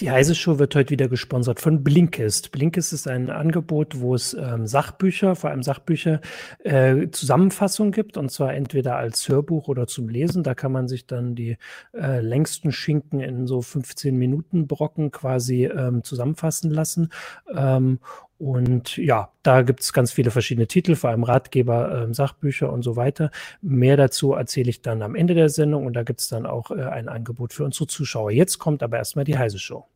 Die Heise Show wird heute wieder gesponsert von Blinkist. Blinkist ist ein Angebot, wo es ähm, Sachbücher, vor allem Sachbücher, äh, Zusammenfassung gibt und zwar entweder als Hörbuch oder zum Lesen. Da kann man sich dann die äh, längsten Schinken in so 15 Minuten Brocken quasi ähm, zusammenfassen lassen. Ähm, und ja, da gibt es ganz viele verschiedene Titel, vor allem Ratgeber, äh, Sachbücher und so weiter. Mehr dazu erzähle ich dann am Ende der Sendung und da gibt es dann auch äh, ein Angebot für unsere Zuschauer. Jetzt kommt aber erstmal die Heise Show.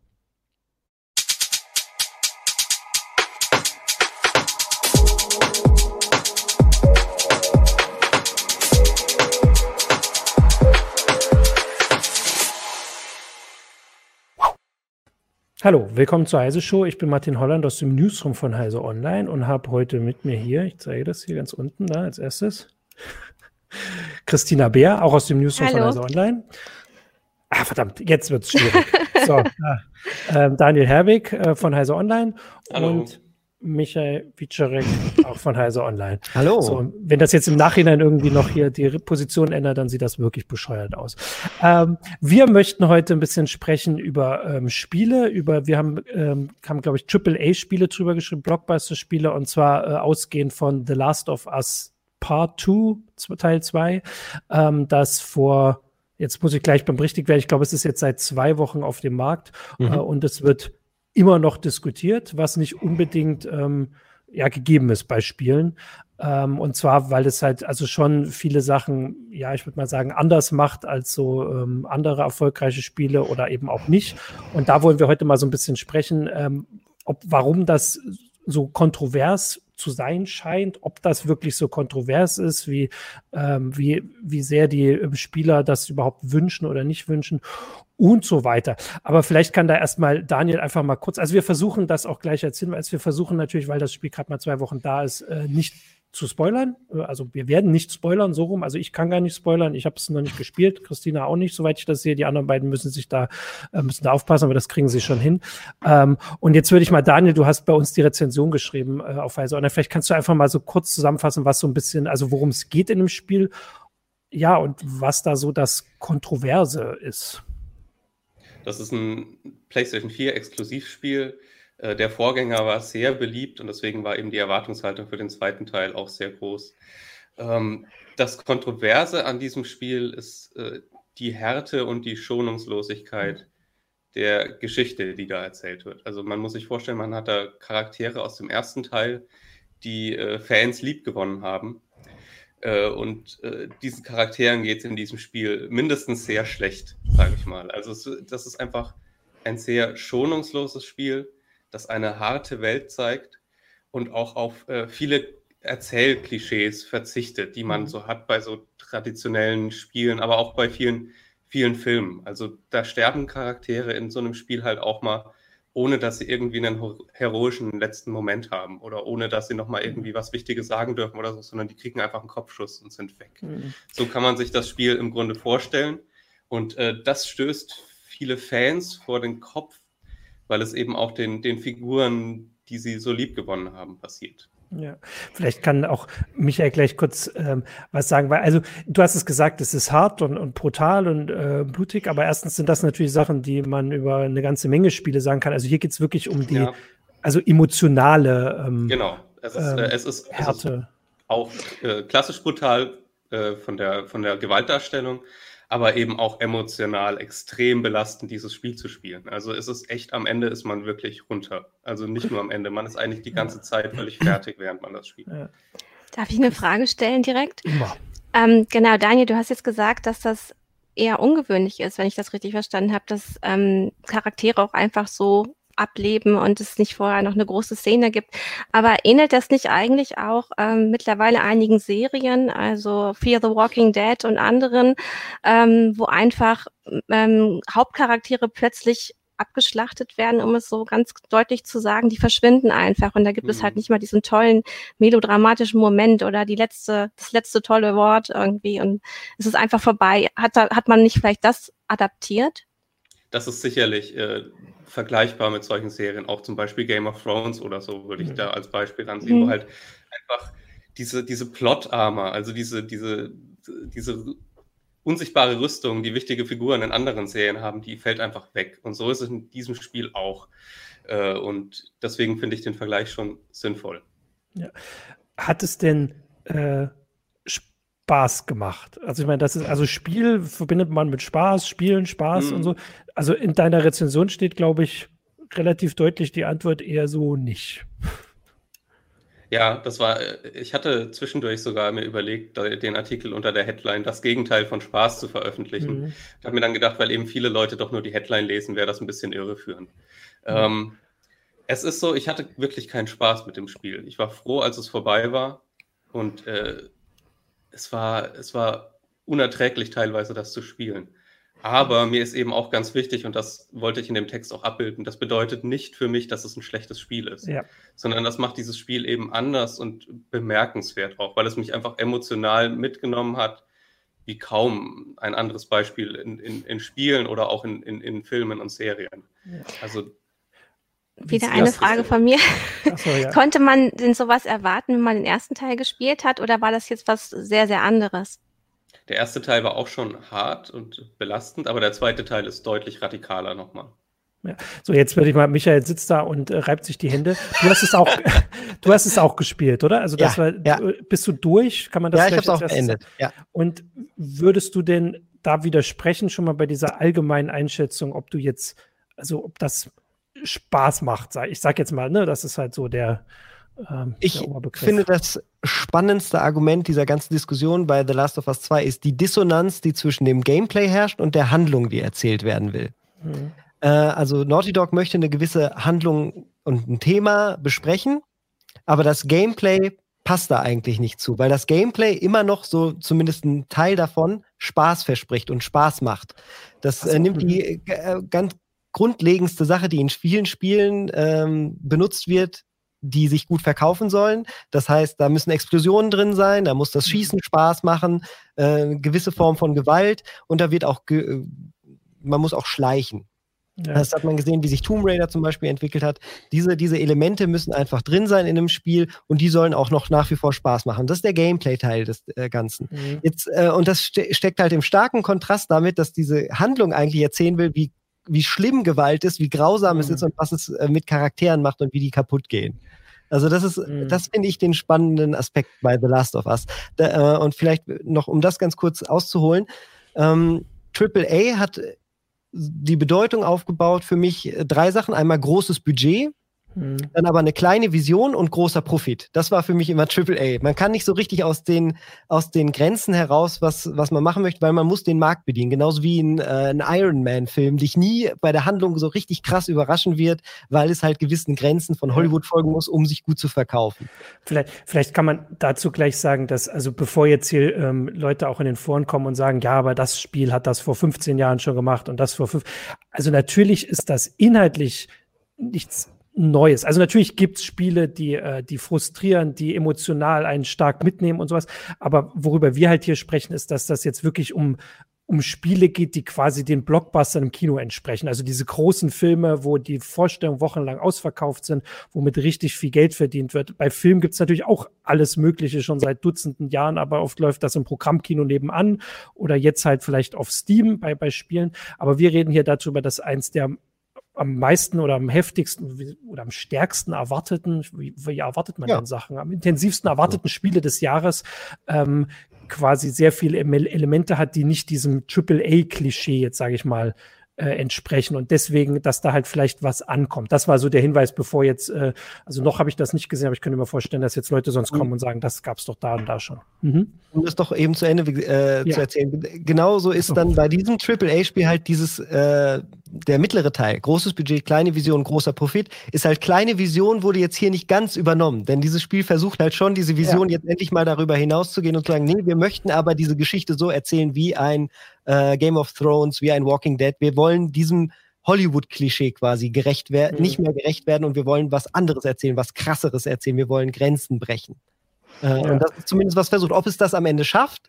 Hallo, willkommen zur Heise Show. Ich bin Martin Holland aus dem Newsroom von Heise Online und habe heute mit mir hier, ich zeige das hier ganz unten da als erstes, Christina Bär, auch aus dem Newsroom Hallo. von Heise Online. Ah, verdammt, jetzt wird es schwierig. so, äh, Daniel Herwig äh, von Heise Online Hallo. und Michael Wiczarek, auch von Heise Online. Hallo. So, wenn das jetzt im Nachhinein irgendwie noch hier die Position ändert, dann sieht das wirklich bescheuert aus. Ähm, wir möchten heute ein bisschen sprechen über ähm, Spiele, über, wir haben, ähm, haben glaube ich, AAA-Spiele drüber geschrieben, Blockbuster-Spiele, und zwar äh, ausgehend von The Last of Us Part 2, Teil 2, ähm, das vor, jetzt muss ich gleich beim richtig werden, ich glaube, es ist jetzt seit zwei Wochen auf dem Markt mhm. äh, und es wird immer noch diskutiert, was nicht unbedingt ähm, ja, gegeben ist bei Spielen. Ähm, und zwar, weil es halt also schon viele Sachen, ja, ich würde mal sagen, anders macht als so ähm, andere erfolgreiche Spiele oder eben auch nicht. Und da wollen wir heute mal so ein bisschen sprechen, ähm, ob, warum das so kontrovers zu sein scheint, ob das wirklich so kontrovers ist, wie, ähm, wie, wie sehr die ähm, Spieler das überhaupt wünschen oder nicht wünschen und so weiter. Aber vielleicht kann da erstmal Daniel einfach mal kurz, also wir versuchen das auch gleich als Hinweis, wir versuchen natürlich, weil das Spiel gerade mal zwei Wochen da ist, äh, nicht zu spoilern. Also wir werden nicht spoilern, so rum. Also ich kann gar nicht spoilern. Ich habe es noch nicht gespielt. Christina auch nicht, soweit ich das sehe. Die anderen beiden müssen sich da, äh, müssen da aufpassen, aber das kriegen sie schon hin. Ähm, und jetzt würde ich mal, Daniel, du hast bei uns die Rezension geschrieben äh, auf Weise. Und vielleicht kannst du einfach mal so kurz zusammenfassen, was so ein bisschen, also worum es geht in dem Spiel. Ja, und was da so das Kontroverse ist. Das ist ein PlayStation 4 Exklusivspiel. Äh, der Vorgänger war sehr beliebt und deswegen war eben die Erwartungshaltung für den zweiten Teil auch sehr groß. Ähm, das Kontroverse an diesem Spiel ist äh, die Härte und die Schonungslosigkeit der Geschichte, die da erzählt wird. Also man muss sich vorstellen, man hat da Charaktere aus dem ersten Teil, die äh, Fans liebgewonnen haben äh, und diesen Charakteren geht es in diesem Spiel mindestens sehr schlecht, sage ich mal. Also das ist einfach ein sehr schonungsloses Spiel, das eine harte Welt zeigt und auch auf äh, viele Erzählklischees verzichtet, die man mhm. so hat bei so traditionellen Spielen, aber auch bei vielen, vielen Filmen. Also da sterben Charaktere in so einem Spiel halt auch mal ohne dass sie irgendwie einen heroischen letzten Moment haben oder ohne dass sie nochmal irgendwie was Wichtiges sagen dürfen oder so, sondern die kriegen einfach einen Kopfschuss und sind weg. Mhm. So kann man sich das Spiel im Grunde vorstellen. Und äh, das stößt viele Fans vor den Kopf, weil es eben auch den, den Figuren, die sie so lieb gewonnen haben, passiert. Ja, vielleicht kann auch Michael gleich kurz ähm, was sagen, weil, also du hast es gesagt, es ist hart und, und brutal und äh, blutig, aber erstens sind das natürlich Sachen, die man über eine ganze Menge Spiele sagen kann. Also hier geht es wirklich um die, ja. also emotionale ähm, Genau, es ist, ähm, äh, es ist, Härte. Es ist auch äh, klassisch brutal äh, von, der, von der Gewaltdarstellung, aber eben auch emotional extrem belastend, dieses Spiel zu spielen. Also ist es echt, am Ende ist man wirklich runter. Also nicht nur am Ende, man ist eigentlich die ganze Zeit völlig fertig, während man das spielt. Darf ich eine Frage stellen direkt? Ähm, genau, Daniel, du hast jetzt gesagt, dass das eher ungewöhnlich ist, wenn ich das richtig verstanden habe, dass ähm, Charaktere auch einfach so ableben und es nicht vorher noch eine große Szene gibt. Aber ähnelt das nicht eigentlich auch ähm, mittlerweile einigen Serien, also Fear the Walking Dead und anderen, ähm, wo einfach ähm, Hauptcharaktere plötzlich abgeschlachtet werden, um es so ganz deutlich zu sagen, die verschwinden einfach und da gibt mhm. es halt mhm. nicht mal diesen tollen melodramatischen Moment oder die letzte, das letzte tolle Wort irgendwie und es ist einfach vorbei. Hat, hat man nicht vielleicht das adaptiert? Das ist sicherlich äh, vergleichbar mit solchen Serien, auch zum Beispiel Game of Thrones oder so, würde ich mhm. da als Beispiel ansehen, mhm. wo halt einfach diese, diese Plot-Armor, also diese, diese, diese unsichtbare Rüstung, die wichtige Figuren in anderen Serien haben, die fällt einfach weg. Und so ist es in diesem Spiel auch. Äh, und deswegen finde ich den Vergleich schon sinnvoll. Ja. Hat es denn äh, Spaß gemacht? Also ich meine, das ist, also Spiel verbindet man mit Spaß, Spielen, Spaß mhm. und so. Also in deiner Rezension steht, glaube ich, relativ deutlich die Antwort eher so nicht. Ja, das war, ich hatte zwischendurch sogar mir überlegt, den Artikel unter der Headline das Gegenteil von Spaß zu veröffentlichen. Mhm. Ich habe mir dann gedacht, weil eben viele Leute doch nur die Headline lesen, wäre das ein bisschen irreführend. Mhm. Ähm, es ist so, ich hatte wirklich keinen Spaß mit dem Spiel. Ich war froh, als es vorbei war und äh, es, war, es war unerträglich teilweise, das zu spielen. Aber mir ist eben auch ganz wichtig, und das wollte ich in dem Text auch abbilden, das bedeutet nicht für mich, dass es ein schlechtes Spiel ist, ja. sondern das macht dieses Spiel eben anders und bemerkenswert auch, weil es mich einfach emotional mitgenommen hat, wie kaum ein anderes Beispiel in, in, in Spielen oder auch in, in, in Filmen und Serien. Ja. Also wieder eine Frage von mir. So, ja. Konnte man denn sowas erwarten, wenn man den ersten Teil gespielt hat, oder war das jetzt was sehr, sehr anderes? Der erste Teil war auch schon hart und belastend, aber der zweite Teil ist deutlich radikaler nochmal. Ja. So, jetzt würde ich mal, Michael sitzt da und äh, reibt sich die Hände. Du hast es auch, du hast es auch gespielt, oder? Also das ja, war, ja. bist du durch? Kann man das Ja, ich habe es auch beendet. Ja. Und würdest du denn da widersprechen, schon mal bei dieser allgemeinen Einschätzung, ob du jetzt, also ob das Spaß macht? Ich sag jetzt mal, ne, das ist halt so der, ähm, ich finde, das spannendste Argument dieser ganzen Diskussion bei The Last of Us 2 ist die Dissonanz, die zwischen dem Gameplay herrscht und der Handlung, die erzählt werden will. Mhm. Äh, also Naughty Dog möchte eine gewisse Handlung und ein Thema besprechen, aber das Gameplay passt da eigentlich nicht zu, weil das Gameplay immer noch so, zumindest ein Teil davon, Spaß verspricht und Spaß macht. Das äh, nimmt die mhm. äh, ganz grundlegendste Sache, die in vielen Spielen ähm, benutzt wird, die sich gut verkaufen sollen. Das heißt, da müssen Explosionen drin sein, da muss das mhm. Schießen Spaß machen, äh, gewisse Form von Gewalt und da wird auch, äh, man muss auch schleichen. Ja. Das hat man gesehen, wie sich Tomb Raider zum Beispiel entwickelt hat. Diese, diese Elemente müssen einfach drin sein in einem Spiel und die sollen auch noch nach wie vor Spaß machen. Das ist der Gameplay-Teil des äh, Ganzen. Mhm. Jetzt, äh, und das ste steckt halt im starken Kontrast damit, dass diese Handlung eigentlich erzählen will, wie, wie schlimm Gewalt ist, wie grausam mhm. es ist und was es äh, mit Charakteren macht und wie die kaputt gehen. Also das ist, mhm. das finde ich den spannenden Aspekt bei The Last of Us. Da, äh, und vielleicht noch, um das ganz kurz auszuholen, ähm, AAA hat die Bedeutung aufgebaut für mich äh, drei Sachen. Einmal großes Budget, Mhm. Dann aber eine kleine Vision und großer Profit. Das war für mich immer Triple A. Man kann nicht so richtig aus den, aus den Grenzen heraus, was, was man machen möchte, weil man muss den Markt bedienen. Genauso wie ein, äh, ein Iron Man-Film dich nie bei der Handlung so richtig krass überraschen wird, weil es halt gewissen Grenzen von Hollywood folgen muss, um sich gut zu verkaufen. Vielleicht, vielleicht kann man dazu gleich sagen, dass, also bevor jetzt hier ähm, Leute auch in den Foren kommen und sagen, ja, aber das Spiel hat das vor 15 Jahren schon gemacht und das vor fünf. Also natürlich ist das inhaltlich nichts Neues. Also natürlich gibt's Spiele, die, äh, die frustrieren, die emotional einen stark mitnehmen und sowas. Aber worüber wir halt hier sprechen, ist, dass das jetzt wirklich um, um Spiele geht, die quasi den Blockbustern im Kino entsprechen. Also diese großen Filme, wo die Vorstellungen wochenlang ausverkauft sind, womit richtig viel Geld verdient wird. Bei Filmen gibt's natürlich auch alles Mögliche schon seit Dutzenden Jahren, aber oft läuft das im Programmkino nebenan oder jetzt halt vielleicht auf Steam bei, bei Spielen. Aber wir reden hier darüber, dass eins der am meisten oder am heftigsten oder am stärksten erwarteten, wie, wie erwartet man ja. denn Sachen, am intensivsten erwarteten Spiele des Jahres ähm, quasi sehr viele Elemente hat, die nicht diesem Triple-A-Klischee, jetzt sage ich mal, äh, entsprechen und deswegen, dass da halt vielleicht was ankommt. Das war so der Hinweis, bevor jetzt, äh, also noch habe ich das nicht gesehen, aber ich könnte mir vorstellen, dass jetzt Leute sonst mhm. kommen und sagen, das gab es doch da und da schon. Mhm. Um das doch eben zu Ende äh, ja. zu erzählen. Genauso ist dann bei diesem AAA-Spiel halt dieses, äh, der mittlere Teil, großes Budget, kleine Vision, großer Profit, ist halt kleine Vision, wurde jetzt hier nicht ganz übernommen. Denn dieses Spiel versucht halt schon, diese Vision ja. jetzt endlich mal darüber hinauszugehen und zu sagen, nee, wir möchten aber diese Geschichte so erzählen wie ein äh, Game of Thrones, wie ein Walking Dead. Wir wollen diesem Hollywood-Klischee quasi gerecht werden, mhm. nicht mehr gerecht werden und wir wollen was anderes erzählen, was krasseres erzählen. Wir wollen Grenzen brechen. Äh, ja. Und das ist zumindest was versucht. Ob es das am Ende schafft,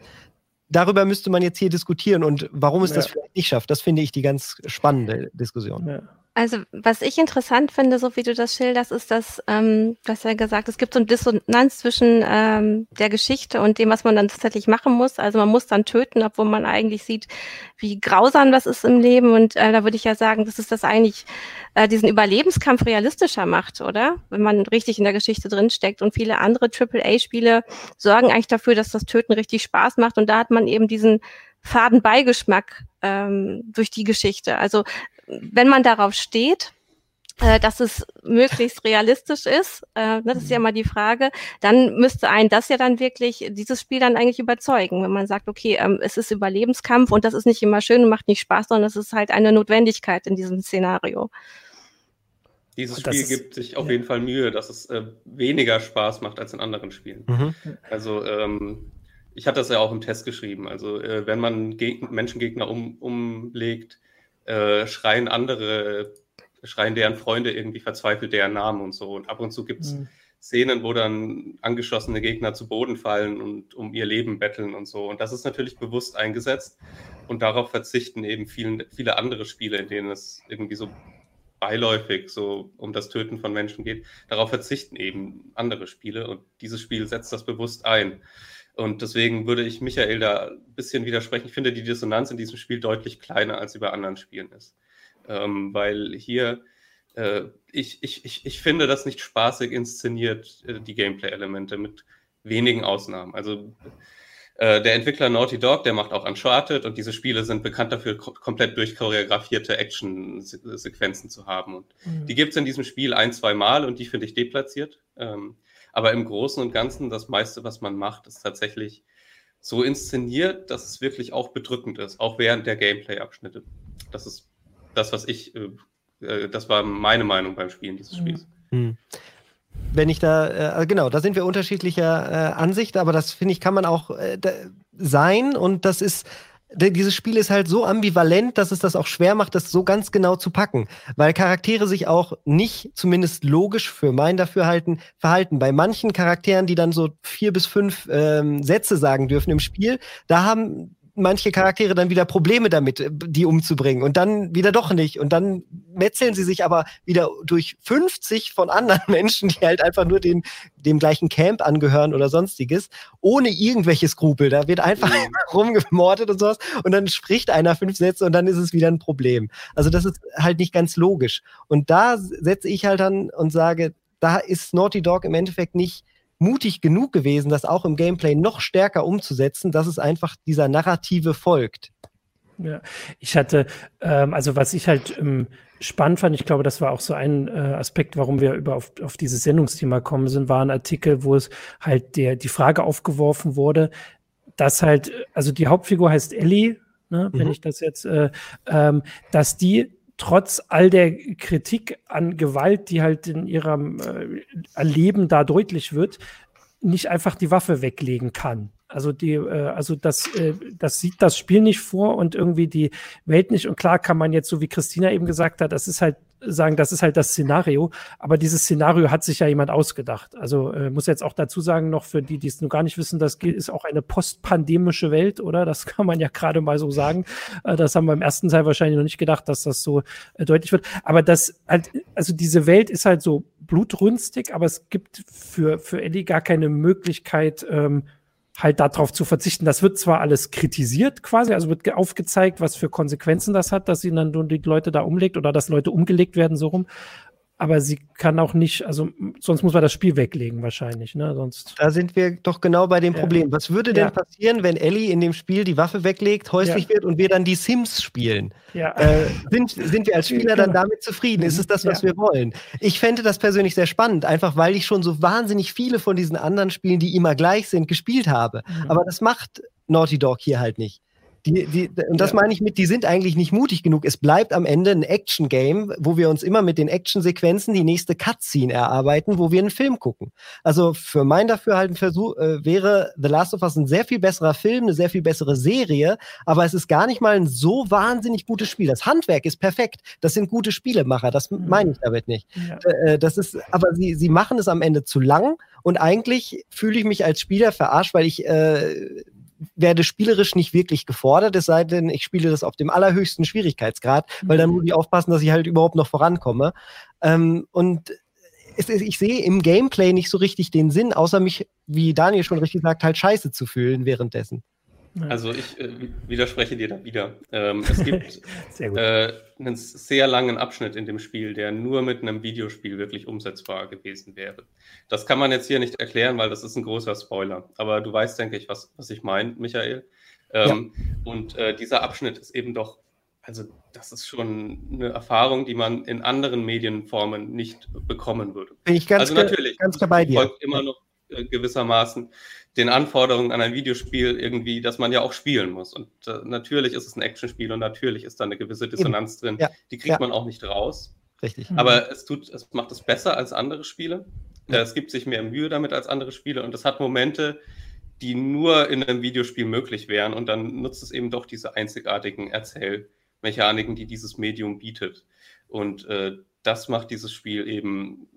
darüber müsste man jetzt hier diskutieren und warum es ja. das vielleicht nicht schafft. Das finde ich die ganz spannende Diskussion. Ja. Also, was ich interessant finde, so wie du das schilderst, ist, dass, ähm, du hast ja gesagt, es gibt so eine Dissonanz zwischen ähm, der Geschichte und dem, was man dann tatsächlich machen muss. Also man muss dann töten, obwohl man eigentlich sieht, wie grausam das ist im Leben. Und äh, da würde ich ja sagen, dass es das eigentlich äh, diesen Überlebenskampf realistischer macht, oder? Wenn man richtig in der Geschichte drinsteckt. Und viele andere AAA-Spiele sorgen eigentlich dafür, dass das Töten richtig Spaß macht. Und da hat man eben diesen faden Beigeschmack ähm, durch die Geschichte. Also wenn man darauf steht, äh, dass es möglichst realistisch ist, äh, das ist ja mal die Frage, dann müsste ein das ja dann wirklich, dieses Spiel dann eigentlich überzeugen, wenn man sagt, okay, ähm, es ist Überlebenskampf und das ist nicht immer schön und macht nicht Spaß, sondern es ist halt eine Notwendigkeit in diesem Szenario. Dieses Spiel ist, gibt sich auf ja. jeden Fall Mühe, dass es äh, weniger Spaß macht als in anderen Spielen. Mhm. Also ähm, ich hatte das ja auch im Test geschrieben. Also äh, wenn man Geg Menschengegner um, umlegt, äh, schreien andere, schreien deren Freunde irgendwie verzweifelt deren Namen und so. Und ab und zu gibt es mhm. Szenen, wo dann angeschossene Gegner zu Boden fallen und um ihr Leben betteln und so. Und das ist natürlich bewusst eingesetzt. Und darauf verzichten eben vielen, viele andere Spiele, in denen es irgendwie so beiläufig so um das Töten von Menschen geht. Darauf verzichten eben andere Spiele. Und dieses Spiel setzt das bewusst ein. Und deswegen würde ich Michael da ein bisschen widersprechen. Ich finde die Dissonanz in diesem Spiel deutlich kleiner, als sie bei anderen Spielen ist. Ähm, weil hier, äh, ich, ich, ich, ich finde das nicht spaßig inszeniert, äh, die Gameplay-Elemente, mit wenigen Ausnahmen. Also äh, der Entwickler Naughty Dog, der macht auch Uncharted und diese Spiele sind bekannt dafür, komplett durchchoreografierte Action-Sequenzen zu haben. Und mhm. die gibt es in diesem Spiel ein, zwei Mal und die finde ich deplatziert. Ähm, aber im Großen und Ganzen, das meiste, was man macht, ist tatsächlich so inszeniert, dass es wirklich auch bedrückend ist, auch während der Gameplay-Abschnitte. Das ist das, was ich, äh, äh das war meine Meinung beim Spielen dieses mhm. Spiels. Mhm. Wenn ich da, äh, genau, da sind wir unterschiedlicher äh, Ansicht, aber das finde ich, kann man auch äh, sein und das ist dieses Spiel ist halt so ambivalent, dass es das auch schwer macht, das so ganz genau zu packen, weil Charaktere sich auch nicht zumindest logisch für mein Dafürhalten verhalten. Bei manchen Charakteren, die dann so vier bis fünf ähm, Sätze sagen dürfen im Spiel, da haben manche Charaktere dann wieder Probleme damit, äh, die umzubringen und dann wieder doch nicht. Und dann metzeln sie sich aber wieder durch 50 von anderen Menschen, die halt einfach nur den, dem gleichen Camp angehören oder sonstiges, ohne irgendwelche Skrupel. Da wird einfach mhm. rumgemordet und sowas und dann spricht einer fünf Sätze und dann ist es wieder ein Problem. Also das ist halt nicht ganz logisch. Und da setze ich halt dann und sage, da ist Naughty Dog im Endeffekt nicht mutig genug gewesen, das auch im Gameplay noch stärker umzusetzen, dass es einfach dieser Narrative folgt. Ja, ich hatte, ähm, also was ich halt ähm, spannend fand, ich glaube, das war auch so ein äh, Aspekt, warum wir über auf, auf dieses Sendungsthema kommen sind, war ein Artikel, wo es halt der die Frage aufgeworfen wurde, dass halt, also die Hauptfigur heißt Ellie, ne, mhm. wenn ich das jetzt, äh, ähm, dass die trotz all der Kritik an Gewalt, die halt in ihrem äh, Erleben da deutlich wird, nicht einfach die Waffe weglegen kann. Also die, äh, also das, äh, das sieht das Spiel nicht vor und irgendwie die Welt nicht. Und klar kann man jetzt, so wie Christina eben gesagt hat, das ist halt sagen, das ist halt das Szenario. Aber dieses Szenario hat sich ja jemand ausgedacht. Also äh, muss jetzt auch dazu sagen, noch für die, die es nur gar nicht wissen, das ist auch eine postpandemische Welt, oder? Das kann man ja gerade mal so sagen. Äh, das haben wir im ersten Teil wahrscheinlich noch nicht gedacht, dass das so äh, deutlich wird. Aber das halt, also diese Welt ist halt so blutrünstig, aber es gibt für, für Eddie gar keine Möglichkeit, ähm, halt darauf zu verzichten. Das wird zwar alles kritisiert quasi, also wird aufgezeigt, was für Konsequenzen das hat, dass sie dann die Leute da umlegt oder dass Leute umgelegt werden so rum aber sie kann auch nicht, also sonst muss man das Spiel weglegen wahrscheinlich, ne? Sonst. Da sind wir doch genau bei dem ja. Problem. Was würde denn ja. passieren, wenn Ellie in dem Spiel die Waffe weglegt, häuslich ja. wird und wir dann die Sims spielen? Äh, sind, sind wir als Spieler dann damit zufrieden? Ist es das, was wir wollen? Ich fände das persönlich sehr spannend, einfach weil ich schon so wahnsinnig viele von diesen anderen Spielen, die immer gleich sind, gespielt habe. Mhm. Aber das macht Naughty Dog hier halt nicht. Die, die, und das ja. meine ich mit, die sind eigentlich nicht mutig genug. Es bleibt am Ende ein Action-Game, wo wir uns immer mit den Action-Sequenzen die nächste Cutscene erarbeiten, wo wir einen Film gucken. Also für mein Dafürhalten Versuch, äh, wäre The Last of Us ein sehr viel besserer Film, eine sehr viel bessere Serie, aber es ist gar nicht mal ein so wahnsinnig gutes Spiel. Das Handwerk ist perfekt. Das sind gute Spielemacher. Das mhm. meine ich damit nicht. Ja. Äh, das ist, aber sie, sie machen es am Ende zu lang und eigentlich fühle ich mich als Spieler verarscht, weil ich äh, werde spielerisch nicht wirklich gefordert, es sei denn, ich spiele das auf dem allerhöchsten Schwierigkeitsgrad, weil dann muss ich aufpassen, dass ich halt überhaupt noch vorankomme. Ähm, und es, ich sehe im Gameplay nicht so richtig den Sinn, außer mich, wie Daniel schon richtig sagt, halt scheiße zu fühlen währenddessen. Also ich äh, widerspreche dir da wieder. Ähm, es gibt äh, einen sehr langen Abschnitt in dem Spiel, der nur mit einem Videospiel wirklich umsetzbar gewesen wäre. Das kann man jetzt hier nicht erklären, weil das ist ein großer Spoiler. Aber du weißt, denke ich, was, was ich meine, Michael. Ähm, ja. Und äh, dieser Abschnitt ist eben doch, also das ist schon eine Erfahrung, die man in anderen Medienformen nicht bekommen würde. Bin ich ganz, also natürlich, ganz dabei dir. folgt immer noch äh, gewissermaßen den Anforderungen an ein Videospiel irgendwie, dass man ja auch spielen muss. Und äh, natürlich ist es ein Actionspiel und natürlich ist da eine gewisse Dissonanz Eben. drin. Ja. Die kriegt ja. man auch nicht raus. Richtig. Aber es tut, es macht es besser als andere Spiele. Ja. Äh, es gibt sich mehr Mühe damit als andere Spiele und es hat Momente, die nur in einem Videospiel möglich wären. Und dann nutzt es eben doch diese einzigartigen Erzählmechaniken, die dieses Medium bietet. Und äh, das macht dieses Spiel eben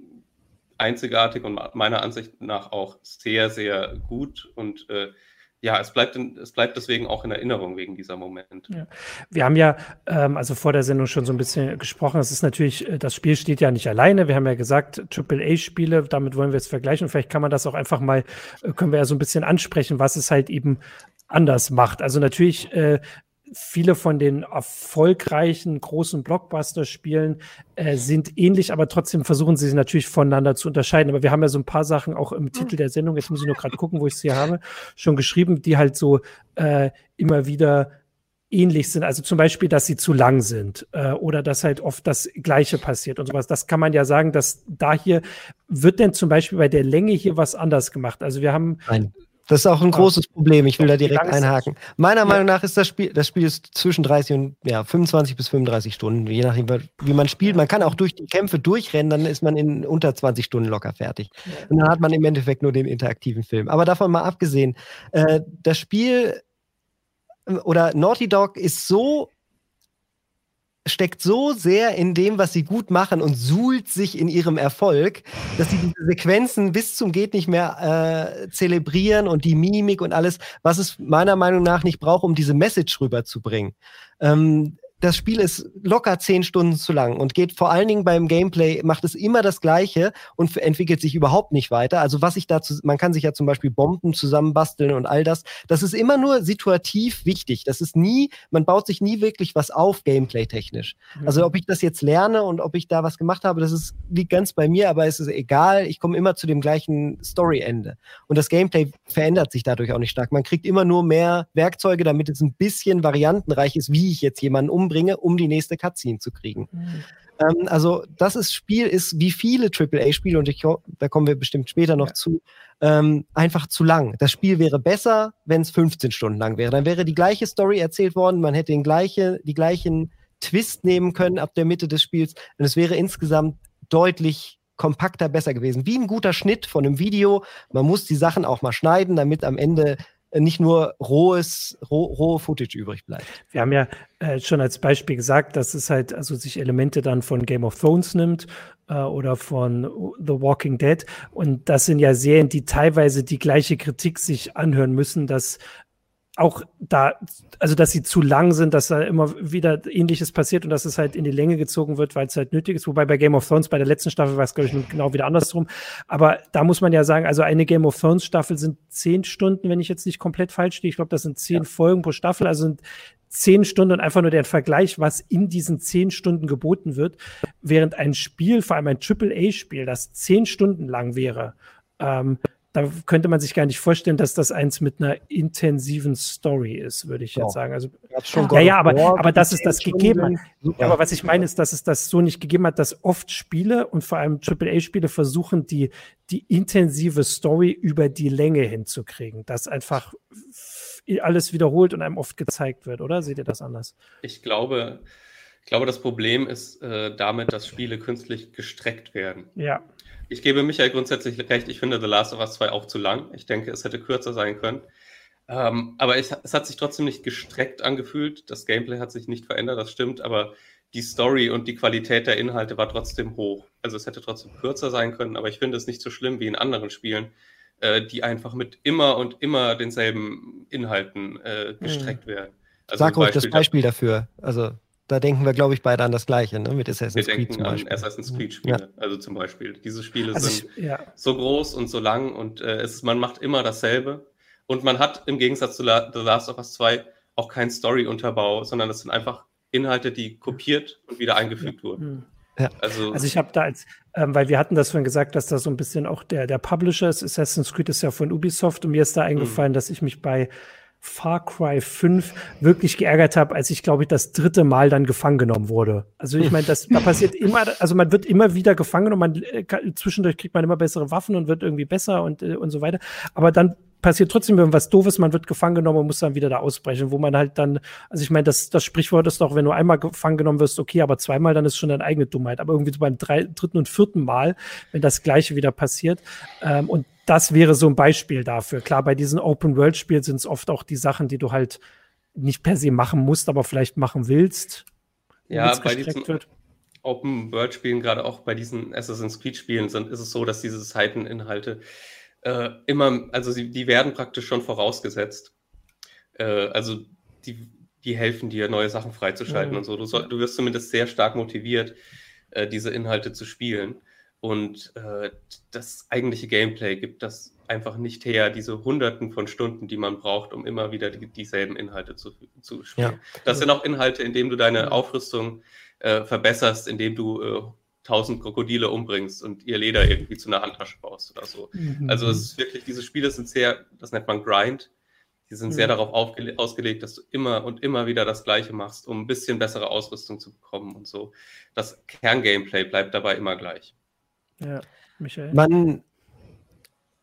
einzigartig und meiner Ansicht nach auch sehr, sehr gut und äh, ja, es bleibt, in, es bleibt deswegen auch in Erinnerung wegen dieser Momente. Ja. Wir haben ja, ähm, also vor der Sendung schon so ein bisschen gesprochen. Es ist natürlich, äh, das Spiel steht ja nicht alleine. Wir haben ja gesagt, AAA-Spiele, damit wollen wir es vergleichen. Vielleicht kann man das auch einfach mal, äh, können wir ja so ein bisschen ansprechen, was es halt eben anders macht. Also natürlich äh, viele von den erfolgreichen großen Blockbuster-Spielen äh, sind ähnlich, aber trotzdem versuchen sie sich natürlich voneinander zu unterscheiden. Aber wir haben ja so ein paar Sachen auch im Titel der Sendung, jetzt muss ich nur gerade gucken, wo ich es hier habe, schon geschrieben, die halt so äh, immer wieder ähnlich sind. Also zum Beispiel, dass sie zu lang sind äh, oder dass halt oft das Gleiche passiert und sowas. Das kann man ja sagen, dass da hier wird denn zum Beispiel bei der Länge hier was anders gemacht. Also wir haben Nein. Das ist auch ein großes Problem. Ich will da direkt einhaken. Meiner. Meinung nach ist das Spiel, das Spiel ist zwischen 30 und ja, 25 bis 35 Stunden, je nachdem, wie man spielt. Man kann auch durch die Kämpfe durchrennen, dann ist man in unter 20 Stunden locker fertig. Und dann hat man im Endeffekt nur den interaktiven Film. Aber davon mal abgesehen, äh, das Spiel äh, oder Naughty Dog ist so steckt so sehr in dem, was sie gut machen und suhlt sich in ihrem Erfolg, dass sie diese Sequenzen bis zum geht nicht mehr äh, zelebrieren und die Mimik und alles, was es meiner Meinung nach nicht braucht, um diese Message rüberzubringen. Ähm, das Spiel ist locker zehn Stunden zu lang und geht vor allen Dingen beim Gameplay, macht es immer das Gleiche und entwickelt sich überhaupt nicht weiter. Also was ich dazu, man kann sich ja zum Beispiel Bomben zusammenbasteln und all das. Das ist immer nur situativ wichtig. Das ist nie, man baut sich nie wirklich was auf, Gameplay-technisch. Mhm. Also ob ich das jetzt lerne und ob ich da was gemacht habe, das ist, liegt ganz bei mir, aber es ist egal. Ich komme immer zu dem gleichen Story-Ende. Und das Gameplay verändert sich dadurch auch nicht stark. Man kriegt immer nur mehr Werkzeuge, damit es ein bisschen variantenreich ist, wie ich jetzt jemanden umbringe umbringe, um die nächste Cutscene zu kriegen. Mhm. Ähm, also das ist Spiel ist wie viele AAA-Spiele und ich, da kommen wir bestimmt später noch ja. zu, ähm, einfach zu lang. Das Spiel wäre besser, wenn es 15 Stunden lang wäre. Dann wäre die gleiche Story erzählt worden, man hätte den gleiche, die gleichen Twist nehmen können ab der Mitte des Spiels und es wäre insgesamt deutlich kompakter besser gewesen. Wie ein guter Schnitt von einem Video. Man muss die Sachen auch mal schneiden, damit am Ende nicht nur rohes, roh, rohe Footage übrig bleibt. Wir haben ja äh, schon als Beispiel gesagt, dass es halt also sich Elemente dann von Game of Thrones nimmt äh, oder von The Walking Dead und das sind ja Serien, die teilweise die gleiche Kritik sich anhören müssen, dass auch da, also dass sie zu lang sind, dass da immer wieder Ähnliches passiert und dass es halt in die Länge gezogen wird, weil es halt nötig ist. Wobei bei Game of Thrones bei der letzten Staffel war es, glaube ich, genau wieder andersrum. Aber da muss man ja sagen, also eine Game of Thrones Staffel sind zehn Stunden, wenn ich jetzt nicht komplett falsch stehe. Ich glaube, das sind zehn ja. Folgen pro Staffel, also sind zehn Stunden und einfach nur der Vergleich, was in diesen zehn Stunden geboten wird, während ein Spiel, vor allem ein Triple-A-Spiel, das zehn Stunden lang wäre, ähm, da könnte man sich gar nicht vorstellen, dass das eins mit einer intensiven Story ist, würde ich jetzt sagen. Also, ja, ja, aber, aber dass es das gegeben hat. Ja, aber was ich meine, ist, dass es das so nicht gegeben hat, dass oft Spiele und vor allem AAA-Spiele versuchen, die, die intensive Story über die Länge hinzukriegen. Dass einfach alles wiederholt und einem oft gezeigt wird, oder? Seht ihr das anders? Ich glaube, ich glaube, das Problem ist äh, damit, dass Spiele künstlich gestreckt werden. Ja. Ich gebe Michael grundsätzlich recht. Ich finde The Last of Us 2 auch zu lang. Ich denke, es hätte kürzer sein können. Ähm, aber es, es, hat sich trotzdem nicht gestreckt angefühlt. Das Gameplay hat sich nicht verändert, das stimmt. Aber die Story und die Qualität der Inhalte war trotzdem hoch. Also es hätte trotzdem kürzer sein können. Aber ich finde es nicht so schlimm wie in anderen Spielen, äh, die einfach mit immer und immer denselben Inhalten äh, gestreckt mhm. werden. Also Sag ruhig das Beispiel dafür. Also da denken wir, glaube ich, beide an das Gleiche, ne? mit Assassin's wir Creed. Wir denken an Assassin's Creed-Spiele, ja. also zum Beispiel. Diese Spiele also sind ich, ja. so groß und so lang und äh, es, man macht immer dasselbe. Und man hat im Gegensatz zu La The Last of Us 2 auch keinen Story-Unterbau, sondern es sind einfach Inhalte, die kopiert und wieder eingefügt ja. wurden. Hm. Ja. Also, also ich habe da als, ähm, weil wir hatten das vorhin gesagt, dass da so ein bisschen auch der, der Publisher ist, Assassin's Creed ist ja von Ubisoft und mir ist da eingefallen, mhm. dass ich mich bei Far Cry 5 wirklich geärgert habe, als ich, glaube ich, das dritte Mal dann gefangen genommen wurde. Also ich meine, das da passiert immer, also man wird immer wieder gefangen und man äh, zwischendurch kriegt man immer bessere Waffen und wird irgendwie besser und, äh, und so weiter. Aber dann passiert trotzdem irgendwas Doofes, man wird gefangen genommen und muss dann wieder da ausbrechen, wo man halt dann, also ich meine, das, das Sprichwort ist doch, wenn du einmal gefangen genommen wirst, okay, aber zweimal, dann ist schon deine eigene Dummheit. Aber irgendwie so beim drei, dritten und vierten Mal, wenn das Gleiche wieder passiert. Ähm, und das wäre so ein Beispiel dafür. Klar, bei diesen Open-World-Spielen sind es oft auch die Sachen, die du halt nicht per se machen musst, aber vielleicht machen willst. Ja, bei diesen Open-World-Spielen, gerade auch bei diesen Assassin's Creed-Spielen, ist es so, dass diese Seiteninhalte äh, immer, also sie, die werden praktisch schon vorausgesetzt. Äh, also die, die helfen dir, neue Sachen freizuschalten mhm. und so. Du, soll, du wirst zumindest sehr stark motiviert, äh, diese Inhalte zu spielen. Und äh, das eigentliche Gameplay gibt das einfach nicht her, diese Hunderten von Stunden, die man braucht, um immer wieder die, dieselben Inhalte zu, zu spielen. Ja. Das sind auch Inhalte, in denen du deine Aufrüstung äh, verbesserst, indem du äh, tausend Krokodile umbringst und ihr Leder irgendwie zu einer Handtasche baust oder so. Mhm. Also es ist wirklich, diese Spiele sind sehr, das nennt man Grind, die sind mhm. sehr darauf ausgelegt, dass du immer und immer wieder das Gleiche machst, um ein bisschen bessere Ausrüstung zu bekommen und so. Das Kerngameplay bleibt dabei immer gleich. Ja, Michael. Man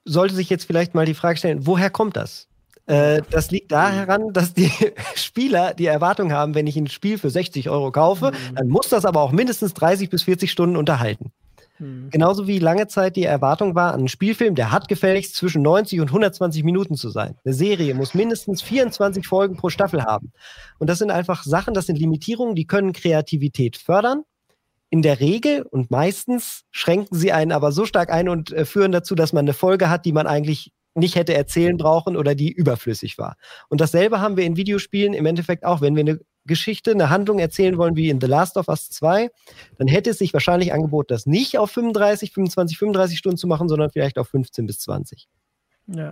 sollte sich jetzt vielleicht mal die Frage stellen, woher kommt das? Äh, das liegt daran, mhm. dass die Spieler die Erwartung haben, wenn ich ein Spiel für 60 Euro kaufe, mhm. dann muss das aber auch mindestens 30 bis 40 Stunden unterhalten. Mhm. Genauso wie lange Zeit die Erwartung war an einen Spielfilm, der hat gefälligst zwischen 90 und 120 Minuten zu sein. Eine Serie muss mindestens 24 Folgen pro Staffel haben. Und das sind einfach Sachen, das sind Limitierungen, die können Kreativität fördern, in der Regel und meistens schränken sie einen aber so stark ein und äh, führen dazu, dass man eine Folge hat, die man eigentlich nicht hätte erzählen brauchen oder die überflüssig war. Und dasselbe haben wir in Videospielen im Endeffekt auch. Wenn wir eine Geschichte, eine Handlung erzählen wollen wie in The Last of Us 2, dann hätte es sich wahrscheinlich angeboten, das nicht auf 35, 25, 35 Stunden zu machen, sondern vielleicht auf 15 bis 20. Ja.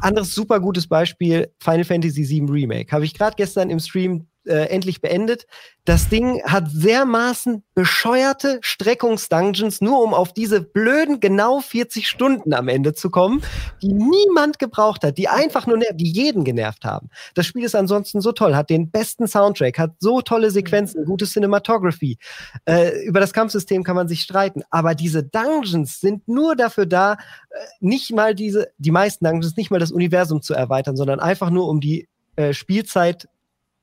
Anderes super gutes Beispiel, Final Fantasy VII Remake. Habe ich gerade gestern im Stream äh, endlich beendet. Das Ding hat dermaßen bescheuerte Streckungsdungeons, nur um auf diese blöden genau 40 Stunden am Ende zu kommen, die niemand gebraucht hat, die einfach nur die jeden genervt haben. Das Spiel ist ansonsten so toll, hat den besten Soundtrack, hat so tolle Sequenzen, gute Cinematography. Äh, über das Kampfsystem kann man sich streiten, aber diese Dungeons sind nur dafür da, äh, nicht mal diese, die meisten Dungeons, nicht mal das Universum zu erweitern, sondern einfach nur um die äh, Spielzeit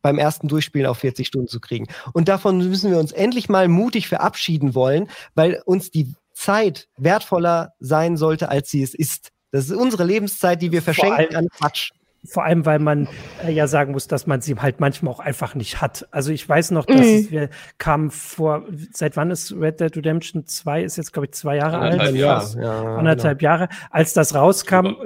beim ersten Durchspielen auf 40 Stunden zu kriegen. Und davon müssen wir uns endlich mal mutig verabschieden wollen, weil uns die Zeit wertvoller sein sollte, als sie es ist. Das ist unsere Lebenszeit, die wir verschenken an Quatsch. Vor allem, weil man äh, ja sagen muss, dass man sie halt manchmal auch einfach nicht hat. Also ich weiß noch, dass mhm. es, wir kamen vor, seit wann ist Red Dead Redemption 2, ist jetzt, glaube ich, zwei Jahre anderthalb alt. Jahr. Ja, anderthalb genau. Jahre. Als das rauskam,